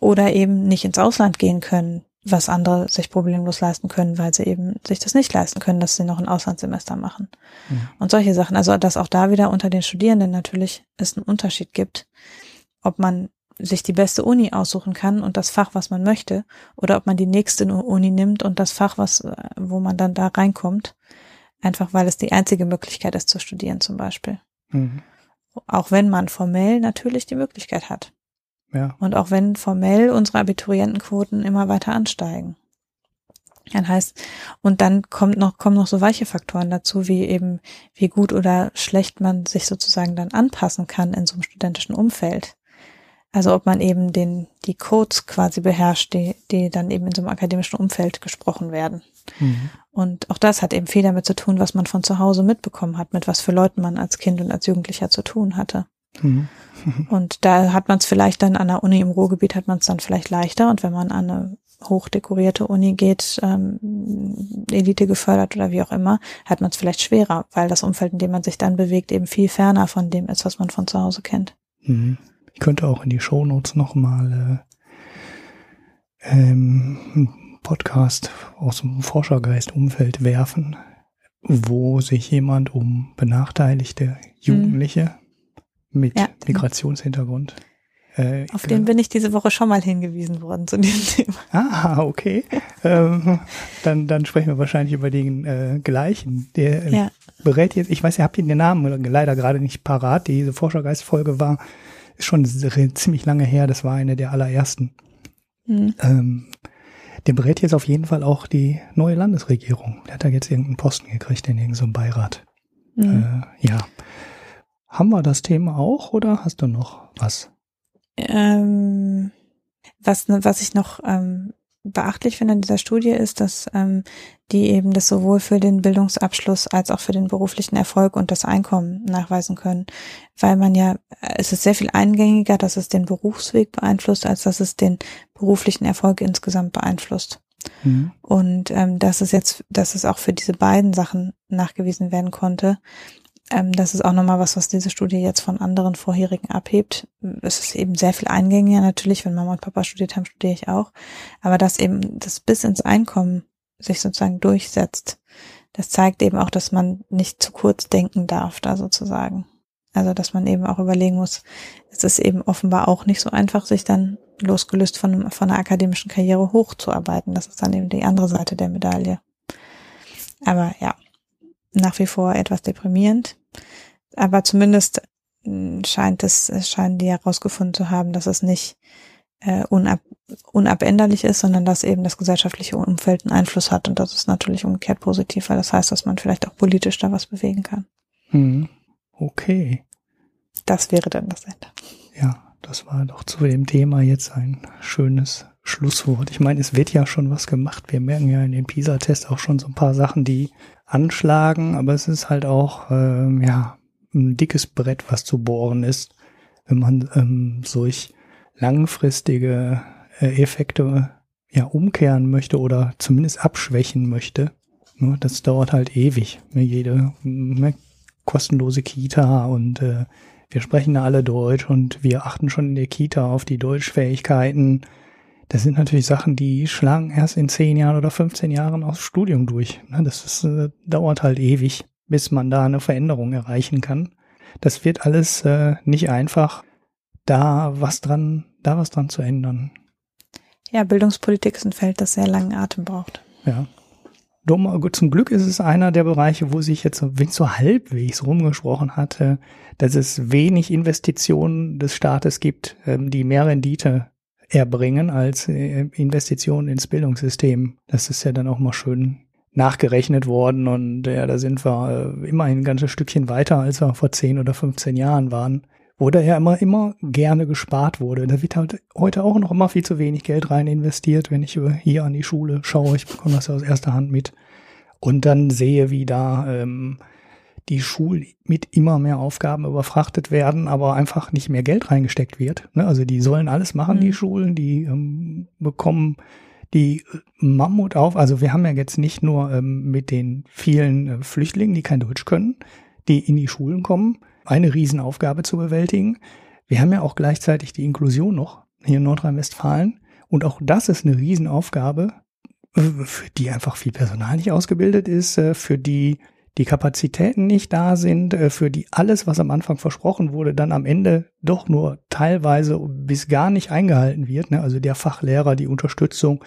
oder eben nicht ins Ausland gehen können, was andere sich problemlos leisten können, weil sie eben sich das nicht leisten können, dass sie noch ein Auslandssemester machen. Mhm. Und solche Sachen. Also, dass auch da wieder unter den Studierenden natürlich es einen Unterschied gibt, ob man sich die beste Uni aussuchen kann und das Fach, was man möchte, oder ob man die nächste Uni nimmt und das Fach, was, wo man dann da reinkommt, einfach weil es die einzige Möglichkeit ist zu studieren zum Beispiel. Mhm. Auch wenn man formell natürlich die Möglichkeit hat. Ja. Und auch wenn formell unsere Abiturientenquoten immer weiter ansteigen. Dann heißt, und dann kommt noch, kommen noch so weiche Faktoren dazu, wie eben, wie gut oder schlecht man sich sozusagen dann anpassen kann in so einem studentischen Umfeld. Also ob man eben den, die Codes quasi beherrscht, die, die dann eben in so einem akademischen Umfeld gesprochen werden. Mhm. Und auch das hat eben viel damit zu tun, was man von zu Hause mitbekommen hat, mit was für Leuten man als Kind und als Jugendlicher zu tun hatte. Mhm. und da hat man es vielleicht dann an der Uni im Ruhrgebiet hat man es dann vielleicht leichter und wenn man an eine hochdekorierte Uni geht, ähm, Elite gefördert oder wie auch immer, hat man es vielleicht schwerer, weil das Umfeld, in dem man sich dann bewegt, eben viel ferner von dem ist, was man von zu Hause kennt. Mhm. Ich könnte auch in die Shownotes nochmal äh, ähm, einen Podcast aus dem Forschergeist-Umfeld werfen, wo sich jemand um benachteiligte Jugendliche mhm. mit ja, Migrationshintergrund äh, Auf den bin ich diese Woche schon mal hingewiesen worden zu diesem Thema. Ah, okay. ähm, dann, dann sprechen wir wahrscheinlich über den äh, gleichen. Der äh, ja. berät jetzt, ich weiß, ihr habt den Namen leider gerade nicht parat. Diese Forschergeist-Folge war ist schon ziemlich lange her. Das war eine der allerersten. Mhm. Ähm, der berät jetzt auf jeden Fall auch die neue Landesregierung. Der hat da jetzt irgendeinen Posten gekriegt in irgendeinem Beirat. Mhm. Äh, ja. Haben wir das Thema auch oder hast du noch was? Ähm, was, was ich noch ähm, beachtlich finde an dieser Studie ist, dass ähm, die eben das sowohl für den Bildungsabschluss als auch für den beruflichen Erfolg und das Einkommen nachweisen können. Weil man ja, es ist sehr viel eingängiger, dass es den Berufsweg beeinflusst, als dass es den beruflichen Erfolg insgesamt beeinflusst. Mhm. Und ähm, dass es jetzt, dass es auch für diese beiden Sachen nachgewiesen werden konnte, ähm, das ist auch nochmal was, was diese Studie jetzt von anderen vorherigen abhebt. Es ist eben sehr viel eingängiger natürlich, wenn Mama und Papa studiert haben, studiere ich auch. Aber dass eben das bis ins Einkommen sich sozusagen durchsetzt, das zeigt eben auch, dass man nicht zu kurz denken darf, da sozusagen. Also, dass man eben auch überlegen muss, es ist eben offenbar auch nicht so einfach, sich dann losgelöst von, von einer akademischen Karriere hochzuarbeiten. Das ist dann eben die andere Seite der Medaille. Aber ja, nach wie vor etwas deprimierend. Aber zumindest hm, scheint es, scheinen die herausgefunden zu haben, dass es nicht äh, unab, unabänderlich ist, sondern dass eben das gesellschaftliche Umfeld einen Einfluss hat. Und das ist natürlich umgekehrt positiv, weil das heißt, dass man vielleicht auch politisch da was bewegen kann. Hm. Okay. Das wäre dann das Ende. Ja, das war doch zu dem Thema jetzt ein schönes Schlusswort. Ich meine, es wird ja schon was gemacht. Wir merken ja in den PISA-Tests auch schon so ein paar Sachen, die anschlagen, aber es ist halt auch ähm, ja ein dickes Brett, was zu bohren ist, wenn man ähm, solch langfristige äh, Effekte ja umkehren möchte oder zumindest abschwächen möchte. Ne, das dauert halt ewig. Ne, jede ne, kostenlose Kita und äh, wir sprechen alle Deutsch und wir achten schon in der Kita auf die Deutschfähigkeiten das sind natürlich Sachen, die schlagen erst in 10 Jahren oder 15 Jahren aus Studium durch. Ne, das ist, äh, dauert halt ewig, bis man da eine Veränderung erreichen kann. Das wird alles äh, nicht einfach, da was dran, da was dran zu ändern. Ja, Bildungspolitik ist ein Feld, das sehr langen Atem braucht. Ja. Zum Glück ist es einer der Bereiche, wo sich jetzt so halbwegs rumgesprochen hatte, dass es wenig Investitionen des Staates gibt, ähm, die mehr Rendite erbringen als äh, Investition ins Bildungssystem. Das ist ja dann auch mal schön nachgerechnet worden und ja, da sind wir äh, immerhin ein ganzes Stückchen weiter, als wir vor 10 oder 15 Jahren waren. Wo da ja immer, immer gerne gespart wurde. Da wird halt heute auch noch immer viel zu wenig Geld rein investiert, wenn ich hier an die Schule schaue. Ich bekomme das ja aus erster Hand mit. Und dann sehe, wie da ähm, die Schulen mit immer mehr Aufgaben überfrachtet werden, aber einfach nicht mehr Geld reingesteckt wird. Ne? Also die sollen alles machen, mhm. die Schulen, die ähm, bekommen die Mammut auf. Also wir haben ja jetzt nicht nur ähm, mit den vielen äh, Flüchtlingen, die kein Deutsch können, die in die Schulen kommen, eine Riesenaufgabe zu bewältigen. Wir haben ja auch gleichzeitig die Inklusion noch hier in Nordrhein-Westfalen. Und auch das ist eine Riesenaufgabe, für die einfach viel Personal nicht ausgebildet ist, äh, für die die Kapazitäten nicht da sind, äh, für die alles, was am Anfang versprochen wurde, dann am Ende doch nur teilweise bis gar nicht eingehalten wird. Ne? Also der Fachlehrer, die Unterstützung,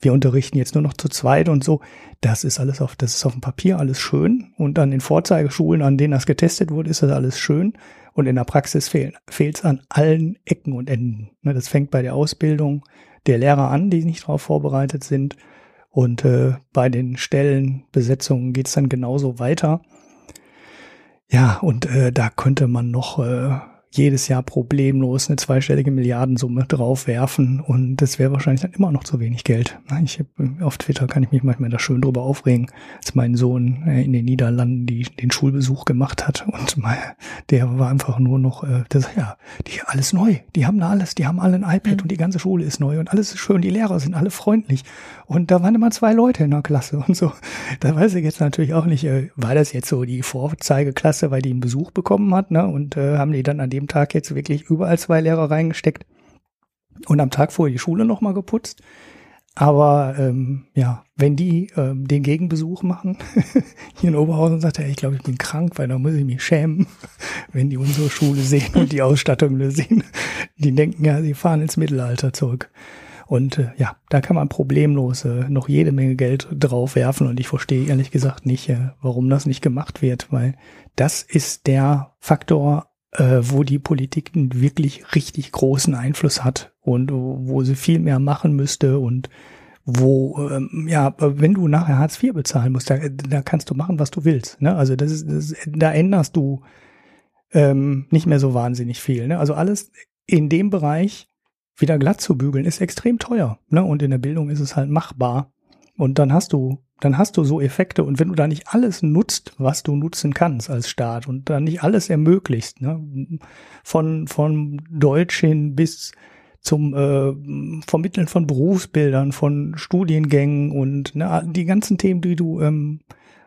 wir unterrichten jetzt nur noch zu zweit und so. Das ist alles auf, das ist auf dem Papier alles schön. Und an den Vorzeigeschulen, an denen das getestet wurde, ist das alles schön. Und in der Praxis fehlt es an allen Ecken und Enden. Ne, das fängt bei der Ausbildung der Lehrer an, die nicht darauf vorbereitet sind. Und äh, bei den Stellenbesetzungen geht es dann genauso weiter. Ja, und äh, da könnte man noch äh, jedes Jahr problemlos eine zweistellige Milliardensumme draufwerfen und das wäre wahrscheinlich dann immer noch zu wenig Geld. Ich, auf Twitter kann ich mich manchmal da schön drüber aufregen, als mein Sohn äh, in den Niederlanden die, den Schulbesuch gemacht hat und mein, der war einfach nur noch, äh, das, ja, die alles neu, die haben da alles, die haben alle ein iPad mhm. und die ganze Schule ist neu und alles ist schön, die Lehrer sind alle freundlich und da waren immer zwei Leute in der Klasse und so. Da weiß ich jetzt natürlich auch nicht, äh, war das jetzt so die Vorzeigeklasse, weil die einen Besuch bekommen hat, ne? Und äh, haben die dann an dem Tag jetzt wirklich überall zwei Lehrer reingesteckt und am Tag vorher die Schule nochmal geputzt. Aber ähm, ja, wenn die ähm, den Gegenbesuch machen, hier in Oberhausen sagt er, ich glaube, ich bin krank, weil da muss ich mich schämen, wenn die unsere Schule sehen und die Ausstattung sehen. Die denken ja, sie fahren ins Mittelalter zurück. Und äh, ja, da kann man problemlos äh, noch jede Menge Geld drauf werfen und ich verstehe ehrlich gesagt nicht, äh, warum das nicht gemacht wird, weil das ist der Faktor, äh, wo die Politik einen wirklich richtig großen Einfluss hat und wo sie viel mehr machen müsste und wo, ähm, ja, wenn du nachher Hartz IV bezahlen musst, da, da kannst du machen, was du willst. Ne? Also das ist, das, da änderst du ähm, nicht mehr so wahnsinnig viel. Ne? Also alles in dem Bereich wieder glatt zu bügeln, ist extrem teuer. Ne? Und in der Bildung ist es halt machbar. Und dann hast du, dann hast du so Effekte. Und wenn du da nicht alles nutzt, was du nutzen kannst als Staat und dann nicht alles ermöglicht, ne? von, von Deutsch hin bis zum äh, Vermitteln von Berufsbildern, von Studiengängen und ne, die ganzen Themen, die du ähm,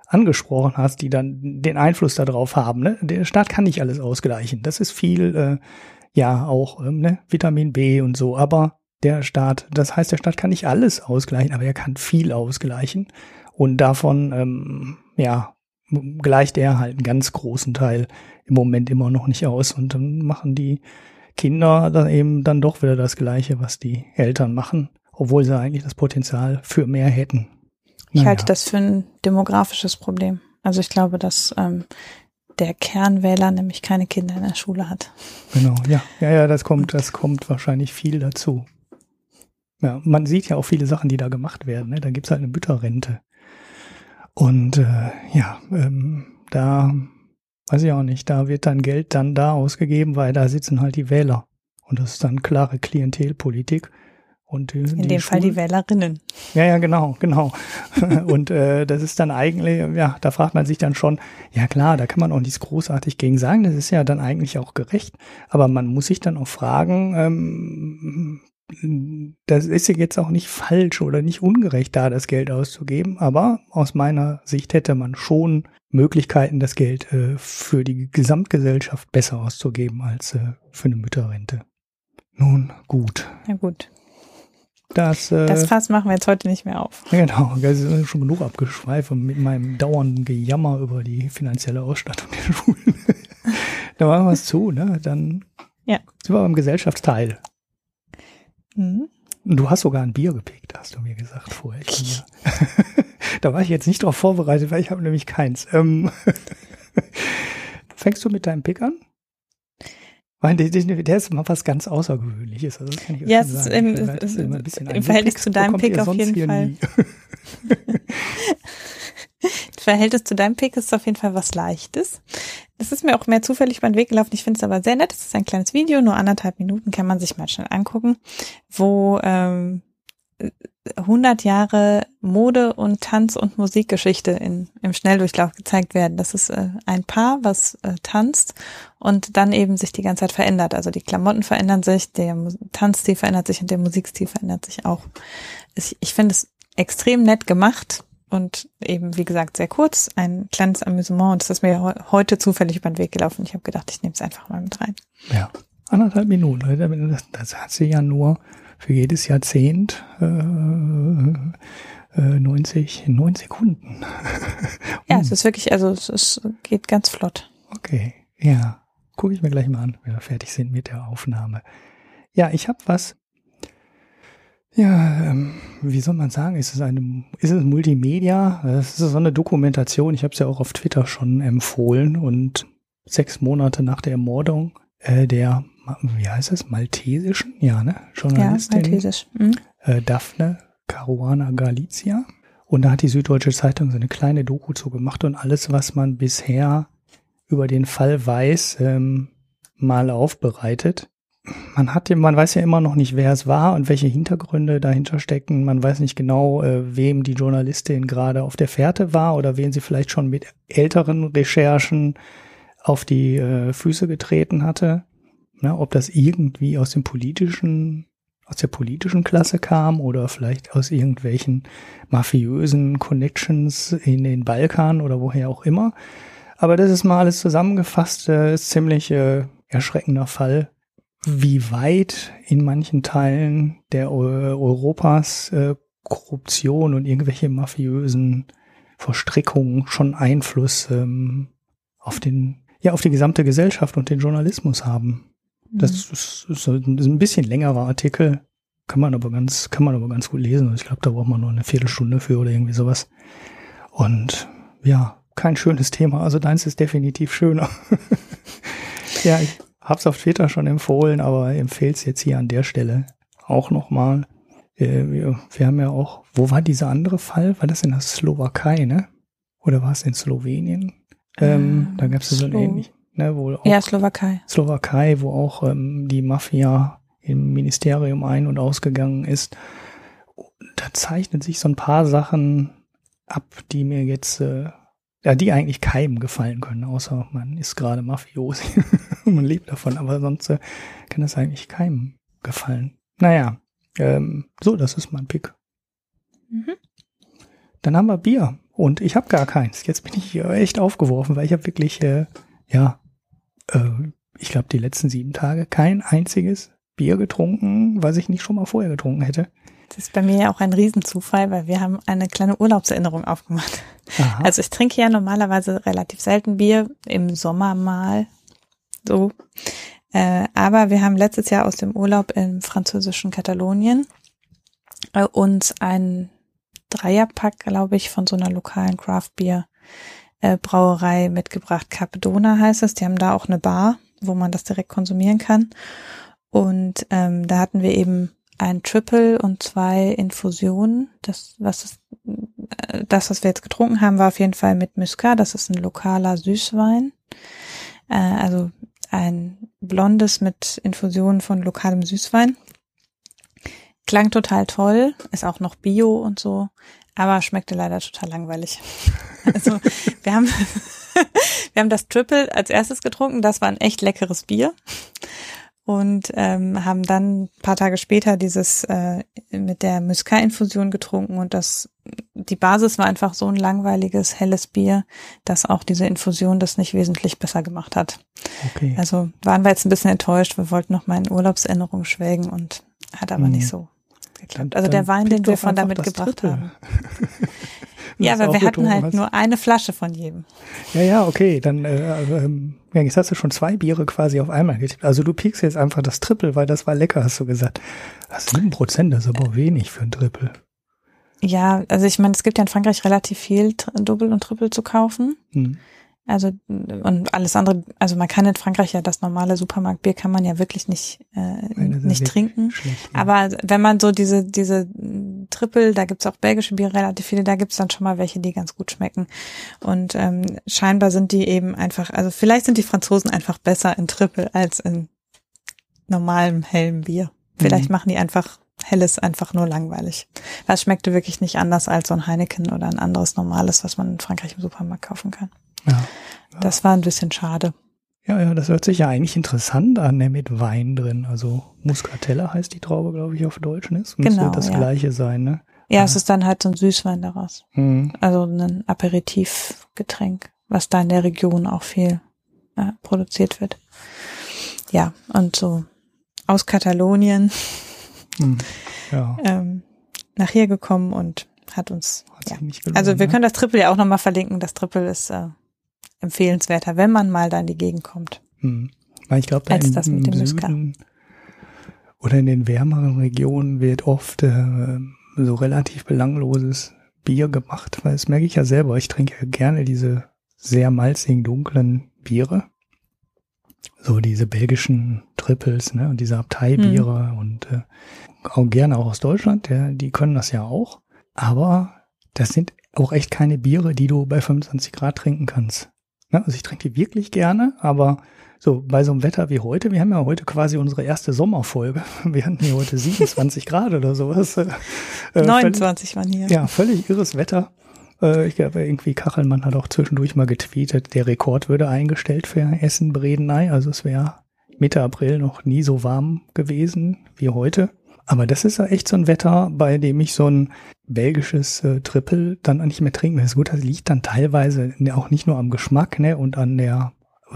angesprochen hast, die dann den Einfluss darauf haben. Ne? Der Staat kann nicht alles ausgleichen. Das ist viel äh, ja auch ähm, ne, Vitamin B und so, aber der Staat, das heißt, der Staat kann nicht alles ausgleichen, aber er kann viel ausgleichen und davon, ähm, ja, gleicht er halt einen ganz großen Teil im Moment immer noch nicht aus und dann machen die Kinder dann eben dann doch wieder das Gleiche, was die Eltern machen, obwohl sie eigentlich das Potenzial für mehr hätten. Ich naja. halte das für ein demografisches Problem. Also ich glaube, dass ähm, der Kernwähler nämlich keine Kinder in der Schule hat. Genau, ja. Ja, ja, das kommt, das kommt wahrscheinlich viel dazu. Ja, man sieht ja auch viele Sachen, die da gemacht werden. Ne? Da gibt's halt eine Mütterrente. Und äh, ja, ähm, da weiß ich auch nicht, da wird dann Geld dann da ausgegeben, weil da sitzen halt die Wähler. Und das ist dann klare Klientelpolitik. Und die, In dem Fall die Wählerinnen. Ja, ja, genau, genau. und äh, das ist dann eigentlich, ja, da fragt man sich dann schon, ja klar, da kann man auch nichts großartig gegen sagen, das ist ja dann eigentlich auch gerecht. Aber man muss sich dann auch fragen, ähm, das ist ja jetzt auch nicht falsch oder nicht ungerecht, da das Geld auszugeben, aber aus meiner Sicht hätte man schon Möglichkeiten, das Geld äh, für die Gesamtgesellschaft besser auszugeben als äh, für eine Mütterrente. Nun gut. Ja gut. Das, äh, das Fass machen wir jetzt heute nicht mehr auf. Genau, das ist schon genug abgeschweift mit meinem dauernden Gejammer über die finanzielle Ausstattung der Schulen. da machen wir es zu, ne? Dann ja. sind wir beim Gesellschaftsteil. Mhm. Du hast sogar ein Bier gepickt, hast du mir gesagt vorher. da war ich jetzt nicht drauf vorbereitet, weil ich habe nämlich keins. Ähm Fängst du mit deinem Pick an? Weil der, der ist mal was ganz Außergewöhnliches. Also das kann ich ja, es sagen. Im, im Verhältnis zu deinem Pick auf jeden Fall. Verhältnis zu deinem Pick ist auf jeden Fall was Leichtes. Das ist mir auch mehr zufällig über den Weg gelaufen. Ich finde es aber sehr nett. Es ist ein kleines Video, nur anderthalb Minuten kann man sich mal schnell angucken, wo ähm, 100 Jahre Mode und Tanz und Musikgeschichte in, im Schnelldurchlauf gezeigt werden. Das ist äh, ein Paar, was äh, tanzt und dann eben sich die ganze Zeit verändert. Also die Klamotten verändern sich, der Tanzstil verändert sich und der Musikstil verändert sich auch. Ich, ich finde es extrem nett gemacht und eben, wie gesagt, sehr kurz, ein kleines Amüsement. Und das ist mir heute zufällig über den Weg gelaufen. Ich habe gedacht, ich nehme es einfach mal mit rein. Ja, anderthalb Minuten. Das, das hat sie ja nur für jedes Jahrzehnt äh, äh, 90, 9 Sekunden. ja, es ist wirklich, also es, es geht ganz flott. Okay, ja. Gucke ich mir gleich mal an, wenn wir fertig sind mit der Aufnahme. Ja, ich habe was. Ja, ähm, wie soll man sagen? Ist es eine, ist es Multimedia? Es ist so eine Dokumentation. Ich habe es ja auch auf Twitter schon empfohlen und sechs Monate nach der Ermordung äh, der, wie heißt es, maltesischen, ja, ne, Journalistin. Ja, maltesisch. Mhm. Äh, Daphne Caruana Galizia. Und da hat die Süddeutsche Zeitung so eine kleine Doku zu gemacht und alles, was man bisher über den Fall weiß, ähm, mal aufbereitet. Man hat, man weiß ja immer noch nicht, wer es war und welche Hintergründe dahinter stecken. Man weiß nicht genau, äh, wem die Journalistin gerade auf der Fährte war oder wen sie vielleicht schon mit älteren Recherchen auf die äh, Füße getreten hatte. Ne, ob das irgendwie aus dem politischen, aus der politischen Klasse kam oder vielleicht aus irgendwelchen mafiösen Connections in den Balkan oder woher auch immer. Aber das ist mal alles zusammengefasst, äh, ist ziemlich äh, erschreckender Fall, wie weit in manchen Teilen der Europas äh, Korruption und irgendwelche mafiösen Verstrickungen schon Einfluss ähm, auf den ja auf die gesamte Gesellschaft und den Journalismus haben. Das mhm. ist, ist, ein bisschen längerer Artikel, kann man aber ganz, kann man aber ganz gut lesen. Ich glaube, da braucht man nur eine Viertelstunde für oder irgendwie sowas. Und ja, kein schönes Thema. Also deins ist definitiv schöner. ja, ich hab's auf Twitter schon empfohlen, aber empfehle es jetzt hier an der Stelle auch nochmal. Äh, wir, wir haben ja auch, wo war dieser andere Fall? War das in der Slowakei, ne? Oder war es in Slowenien? Ähm, da gab es so ein ähnlich, ne, wo auch ja, Slowakei. Slowakei, wo auch ähm, die Mafia im Ministerium ein- und ausgegangen ist. Da zeichnen sich so ein paar Sachen ab, die mir jetzt, äh, ja, die eigentlich keinem gefallen können, außer man ist gerade Mafios und man lebt davon, aber sonst äh, kann das eigentlich keinem gefallen. Naja, ähm, so, das ist mein Pick. Mhm. Dann haben wir Bier. Und ich habe gar keins. Jetzt bin ich echt aufgeworfen, weil ich habe wirklich, äh, ja, äh, ich glaube, die letzten sieben Tage kein einziges Bier getrunken, was ich nicht schon mal vorher getrunken hätte. Das ist bei mir ja auch ein Riesenzufall, weil wir haben eine kleine Urlaubserinnerung aufgemacht. Aha. Also ich trinke ja normalerweise relativ selten Bier, im Sommer mal so. Äh, aber wir haben letztes Jahr aus dem Urlaub im französischen Katalonien äh, uns ein Dreierpack, glaube ich, von so einer lokalen Craft Beer äh, Brauerei mitgebracht. Capdona heißt es. Die haben da auch eine Bar, wo man das direkt konsumieren kann. Und ähm, da hatten wir eben ein Triple und zwei Infusionen. Das, was ist, äh, das, was wir jetzt getrunken haben, war auf jeden Fall mit Muscat. Das ist ein lokaler Süßwein. Äh, also ein blondes mit Infusionen von lokalem Süßwein. Klang total toll, ist auch noch Bio und so, aber schmeckte leider total langweilig. Also wir haben, wir haben das Triple als erstes getrunken, das war ein echt leckeres Bier und ähm, haben dann ein paar Tage später dieses äh, mit der Muscat-Infusion getrunken und das die Basis war einfach so ein langweiliges helles Bier, dass auch diese Infusion das nicht wesentlich besser gemacht hat. Okay. Also waren wir jetzt ein bisschen enttäuscht. Wir wollten noch mal in Urlaubserinnerung schwelgen und hat aber hm. nicht so geklappt. Also der Wein, den wir von da mitgebracht haben. ja, aber wir hatten halt hast. nur eine Flasche von jedem. Ja, ja, okay. Dann äh, ähm, ja, jetzt hast du schon zwei Biere quasi auf einmal getippt. Also du piekst jetzt einfach das Triple, weil das war lecker, hast du gesagt. Das sieben Prozent, das ist aber wenig für ein Triple. Ja, also ich meine, es gibt ja in Frankreich relativ viel Double und Triple zu kaufen. Hm. Also und alles andere, also man kann in Frankreich ja das normale Supermarktbier kann man ja wirklich nicht äh, nicht trinken. Schlecht, ja. Aber wenn man so diese diese Triple, da gibt's auch belgische Biere relativ viele, da gibt's dann schon mal welche, die ganz gut schmecken. Und ähm, scheinbar sind die eben einfach, also vielleicht sind die Franzosen einfach besser in Triple als in normalem hellen Bier. Vielleicht mhm. machen die einfach helles einfach nur langweilig. Weil es schmeckte wirklich nicht anders als so ein Heineken oder ein anderes normales, was man in Frankreich im Supermarkt kaufen kann. Ja. Das war ein bisschen schade. Ja, ja, das hört sich ja eigentlich interessant an, ne, mit Wein drin. Also Muscatella heißt die Traube, glaube ich, auf Deutsch, ne? Muss genau, das ja. gleiche sein, ne? Ja, ja, es ist dann halt so ein Süßwein daraus. Mhm. Also ein Aperitivgetränk, was da in der Region auch viel äh, produziert wird. Ja, und so aus Katalonien mhm. ja. ähm, nach hier gekommen und hat uns. Hat ja. Gelungen, also wir ne? können das Triple ja auch nochmal verlinken. Das Triple ist äh, empfehlenswerter, wenn man mal da in die Gegend kommt. Hm. Ich glaube, da Als das mit dem Süden Oder in den wärmeren Regionen wird oft äh, so relativ belangloses Bier gemacht, weil das merke ich ja selber. Ich trinke gerne diese sehr malzigen, dunklen Biere. So diese belgischen Triples, ne, und diese Abteibiere hm. und äh, auch gerne auch aus Deutschland, ja, die können das ja auch. Aber das sind auch echt keine Biere, die du bei 25 Grad trinken kannst. Ne? Also ich trinke die wirklich gerne, aber so bei so einem Wetter wie heute, wir haben ja heute quasi unsere erste Sommerfolge. Wir hatten hier heute 27 Grad oder sowas. Äh, 29 waren hier. Ja, völlig irres Wetter. Äh, ich glaube, irgendwie Kachelmann hat auch zwischendurch mal getweetet, der Rekord würde eingestellt für Essen-Bredeney. Also es wäre Mitte April noch nie so warm gewesen wie heute. Aber das ist ja echt so ein Wetter, bei dem ich so ein belgisches äh, Triple dann nicht mehr trinken. Das ist gut, das liegt dann teilweise auch nicht nur am Geschmack ne, und an der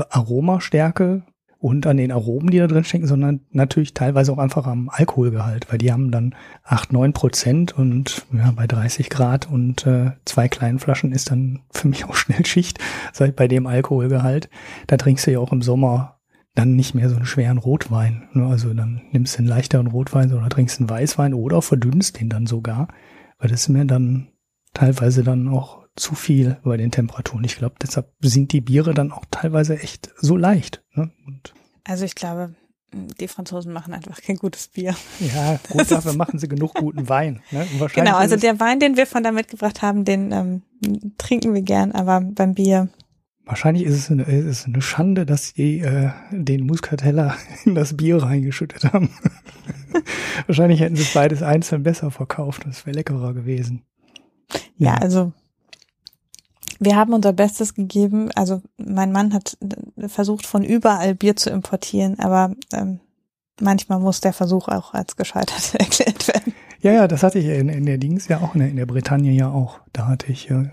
Aromastärke und an den Aromen, die da drin stecken, sondern natürlich teilweise auch einfach am Alkoholgehalt, weil die haben dann acht neun Prozent und ja, bei 30 Grad und äh, zwei kleinen Flaschen ist dann für mich auch schnell Schicht, seit bei dem Alkoholgehalt. Da trinkst du ja auch im Sommer dann nicht mehr so einen schweren Rotwein. Ne? Also dann nimmst du einen leichteren Rotwein oder trinkst einen Weißwein oder verdünnst den dann sogar, weil das ist mir dann teilweise dann auch zu viel bei den Temperaturen. Ich glaube, deshalb sind die Biere dann auch teilweise echt so leicht. Ne? also ich glaube, die Franzosen machen einfach kein gutes Bier. Ja, gut, dafür machen sie genug guten Wein. Ne? genau, also der Wein, den wir von da mitgebracht haben, den ähm, trinken wir gern, aber beim Bier. Wahrscheinlich ist es eine, ist es eine Schande, dass sie äh, den Muscatella in das Bier reingeschüttet haben. Wahrscheinlich hätten sie beides einzeln besser verkauft. Das wäre leckerer gewesen. Ja, also wir haben unser Bestes gegeben. Also mein Mann hat versucht, von überall Bier zu importieren, aber ähm, manchmal muss der Versuch auch als gescheitert erklärt werden. Ja, ja, das hatte ich in, in der Dings ja auch, ne, in der Bretagne ja auch. Da hatte ich äh,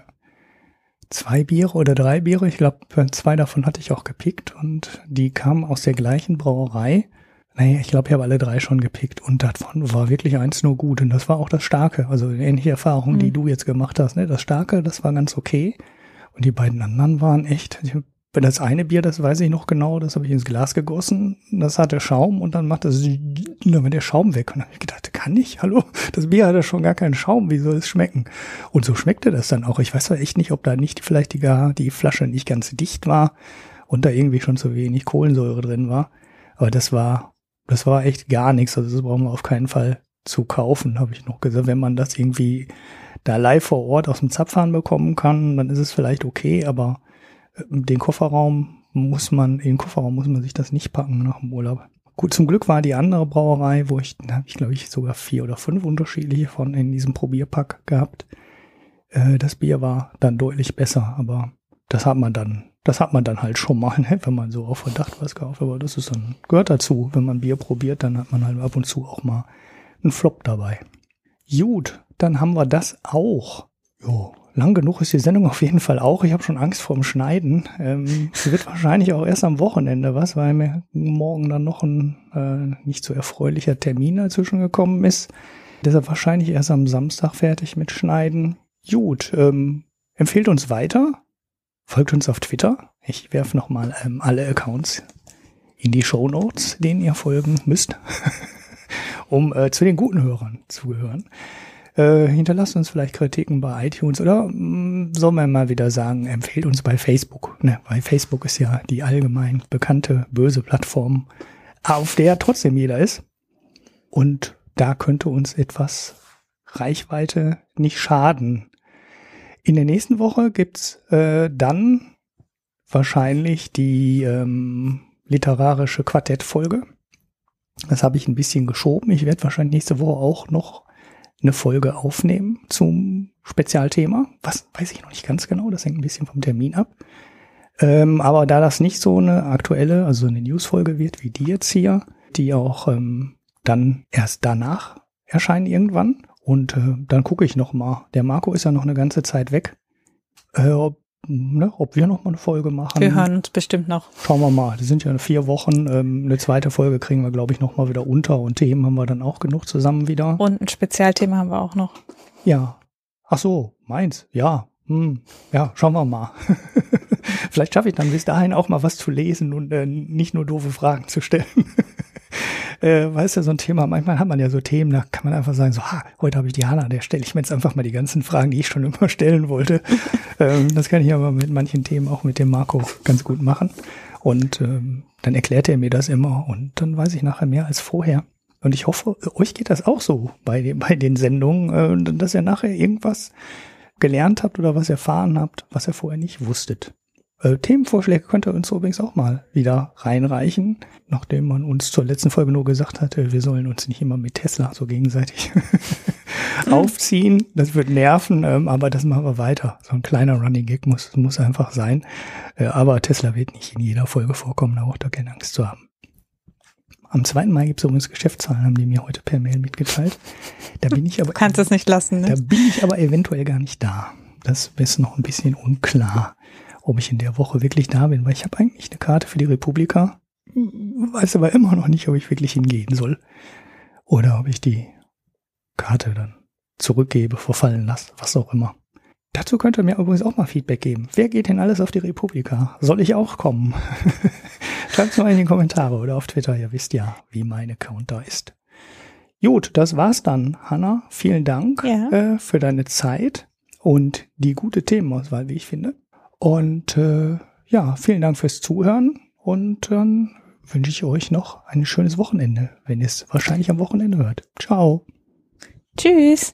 zwei Biere oder drei Biere. Ich glaube, zwei davon hatte ich auch gepickt und die kamen aus der gleichen Brauerei. Naja, ich glaube, ich habe alle drei schon gepickt und davon war wirklich eins nur gut und das war auch das Starke. Also ähnliche Erfahrung, mhm. die du jetzt gemacht hast. Ne? Das Starke, das war ganz okay. Und die beiden anderen waren echt, das eine Bier, das weiß ich noch genau, das habe ich ins Glas gegossen, das hatte Schaum und dann macht das, dann war der Schaum weg. Und dann habe ich gedacht, kann ich? Hallo? Das Bier hatte schon gar keinen Schaum, wie soll es schmecken? Und so schmeckte das dann auch. Ich weiß zwar echt nicht, ob da nicht vielleicht die, die Flasche nicht ganz dicht war und da irgendwie schon zu wenig Kohlensäure drin war. Aber das war, das war echt gar nichts. Also das brauchen wir auf keinen Fall zu kaufen, habe ich noch gesagt. Wenn man das irgendwie da live vor Ort aus dem Zapfhahn bekommen kann, dann ist es vielleicht okay, aber den Kofferraum muss man, in den Kofferraum muss man sich das nicht packen nach dem Urlaub. Gut, zum Glück war die andere Brauerei, wo ich, da habe ich glaube ich sogar vier oder fünf unterschiedliche von in diesem Probierpack gehabt. Äh, das Bier war dann deutlich besser, aber das hat man dann, das hat man dann halt schon mal, ne, wenn man so auf Verdacht was kauft. Aber das ist dann, gehört dazu. Wenn man Bier probiert, dann hat man halt ab und zu auch mal einen Flop dabei. Gut, dann haben wir das auch. Jo, lang genug ist die Sendung auf jeden Fall auch. Ich habe schon Angst vorm Schneiden. Ähm, sie wird wahrscheinlich auch erst am Wochenende was, weil mir morgen dann noch ein äh, nicht so erfreulicher Termin dazwischen gekommen ist. Deshalb wahrscheinlich erst am Samstag fertig mit Schneiden. Gut, ähm, empfehlt uns weiter. Folgt uns auf Twitter. Ich werfe nochmal ähm, alle Accounts in die Show Notes, denen ihr folgen müsst, um äh, zu den guten Hörern zu gehören. Äh, hinterlasst uns vielleicht Kritiken bei iTunes oder mh, mm, soll man mal wieder sagen, empfehlt uns bei Facebook. Ne? Weil Facebook ist ja die allgemein bekannte böse Plattform, auf der trotzdem jeder ist. Und da könnte uns etwas Reichweite nicht schaden. In der nächsten Woche gibt's äh, dann wahrscheinlich die ähm, literarische Quartettfolge. Das habe ich ein bisschen geschoben. Ich werde wahrscheinlich nächste Woche auch noch eine Folge aufnehmen zum Spezialthema. Was weiß ich noch nicht ganz genau, das hängt ein bisschen vom Termin ab. Ähm, aber da das nicht so eine aktuelle, also eine Newsfolge wird wie die jetzt hier, die auch ähm, dann erst danach erscheinen irgendwann. Und äh, dann gucke ich noch mal. Der Marco ist ja noch eine ganze Zeit weg. Äh, ob ne, ob wir noch mal eine Folge machen. Wir hören uns bestimmt noch. Schauen wir mal. Das sind ja vier Wochen. Ähm, eine zweite Folge kriegen wir, glaube ich, noch mal wieder unter und Themen haben wir dann auch genug zusammen wieder. Und ein Spezialthema haben wir auch noch. Ja. Ach so, meins. Ja. Hm. Ja, schauen wir mal. Vielleicht schaffe ich dann bis dahin auch mal was zu lesen und äh, nicht nur doofe Fragen zu stellen. äh, weißt du, so ein Thema, manchmal hat man ja so Themen, da kann man einfach sagen, so, ha, heute habe ich die Hanna, der stelle ich mir jetzt einfach mal die ganzen Fragen, die ich schon immer stellen wollte. ähm, das kann ich aber mit manchen Themen auch mit dem Marco ganz gut machen. Und ähm, dann erklärt er mir das immer und dann weiß ich nachher mehr als vorher. Und ich hoffe, euch geht das auch so bei, den, bei den Sendungen, äh, dass ihr nachher irgendwas gelernt habt oder was erfahren habt, was ihr vorher nicht wusstet. Äh, Themenvorschläge könnt ihr uns übrigens auch mal wieder reinreichen, nachdem man uns zur letzten Folge nur gesagt hatte, wir sollen uns nicht immer mit Tesla so gegenseitig aufziehen. Das wird nerven, ähm, aber das machen wir weiter. So ein kleiner Running Gag muss, muss einfach sein. Äh, aber Tesla wird nicht in jeder Folge vorkommen, da braucht ihr keine Angst zu haben. Am 2. Mai gibt es übrigens Geschäftszahlen, haben die mir heute per Mail mitgeteilt. Da bin ich aber. Du kannst es nicht lassen, ne? Da bin ich aber eventuell gar nicht da. Das ist noch ein bisschen unklar ob ich in der Woche wirklich da bin, weil ich habe eigentlich eine Karte für die Republika, weiß aber immer noch nicht, ob ich wirklich hingehen soll. Oder ob ich die Karte dann zurückgebe, verfallen lasse, was auch immer. Dazu könnt ihr mir übrigens auch mal Feedback geben. Wer geht denn alles auf die Republika? Soll ich auch kommen? Schreibt es mal in die Kommentare oder auf Twitter. Ihr wisst ja, wie mein Account da ist. Gut, das war's dann, Hanna. Vielen Dank ja. äh, für deine Zeit und die gute Themenauswahl, wie ich finde. Und äh, ja, vielen Dank fürs Zuhören und dann wünsche ich euch noch ein schönes Wochenende, wenn ihr es wahrscheinlich am Wochenende hört. Ciao. Tschüss.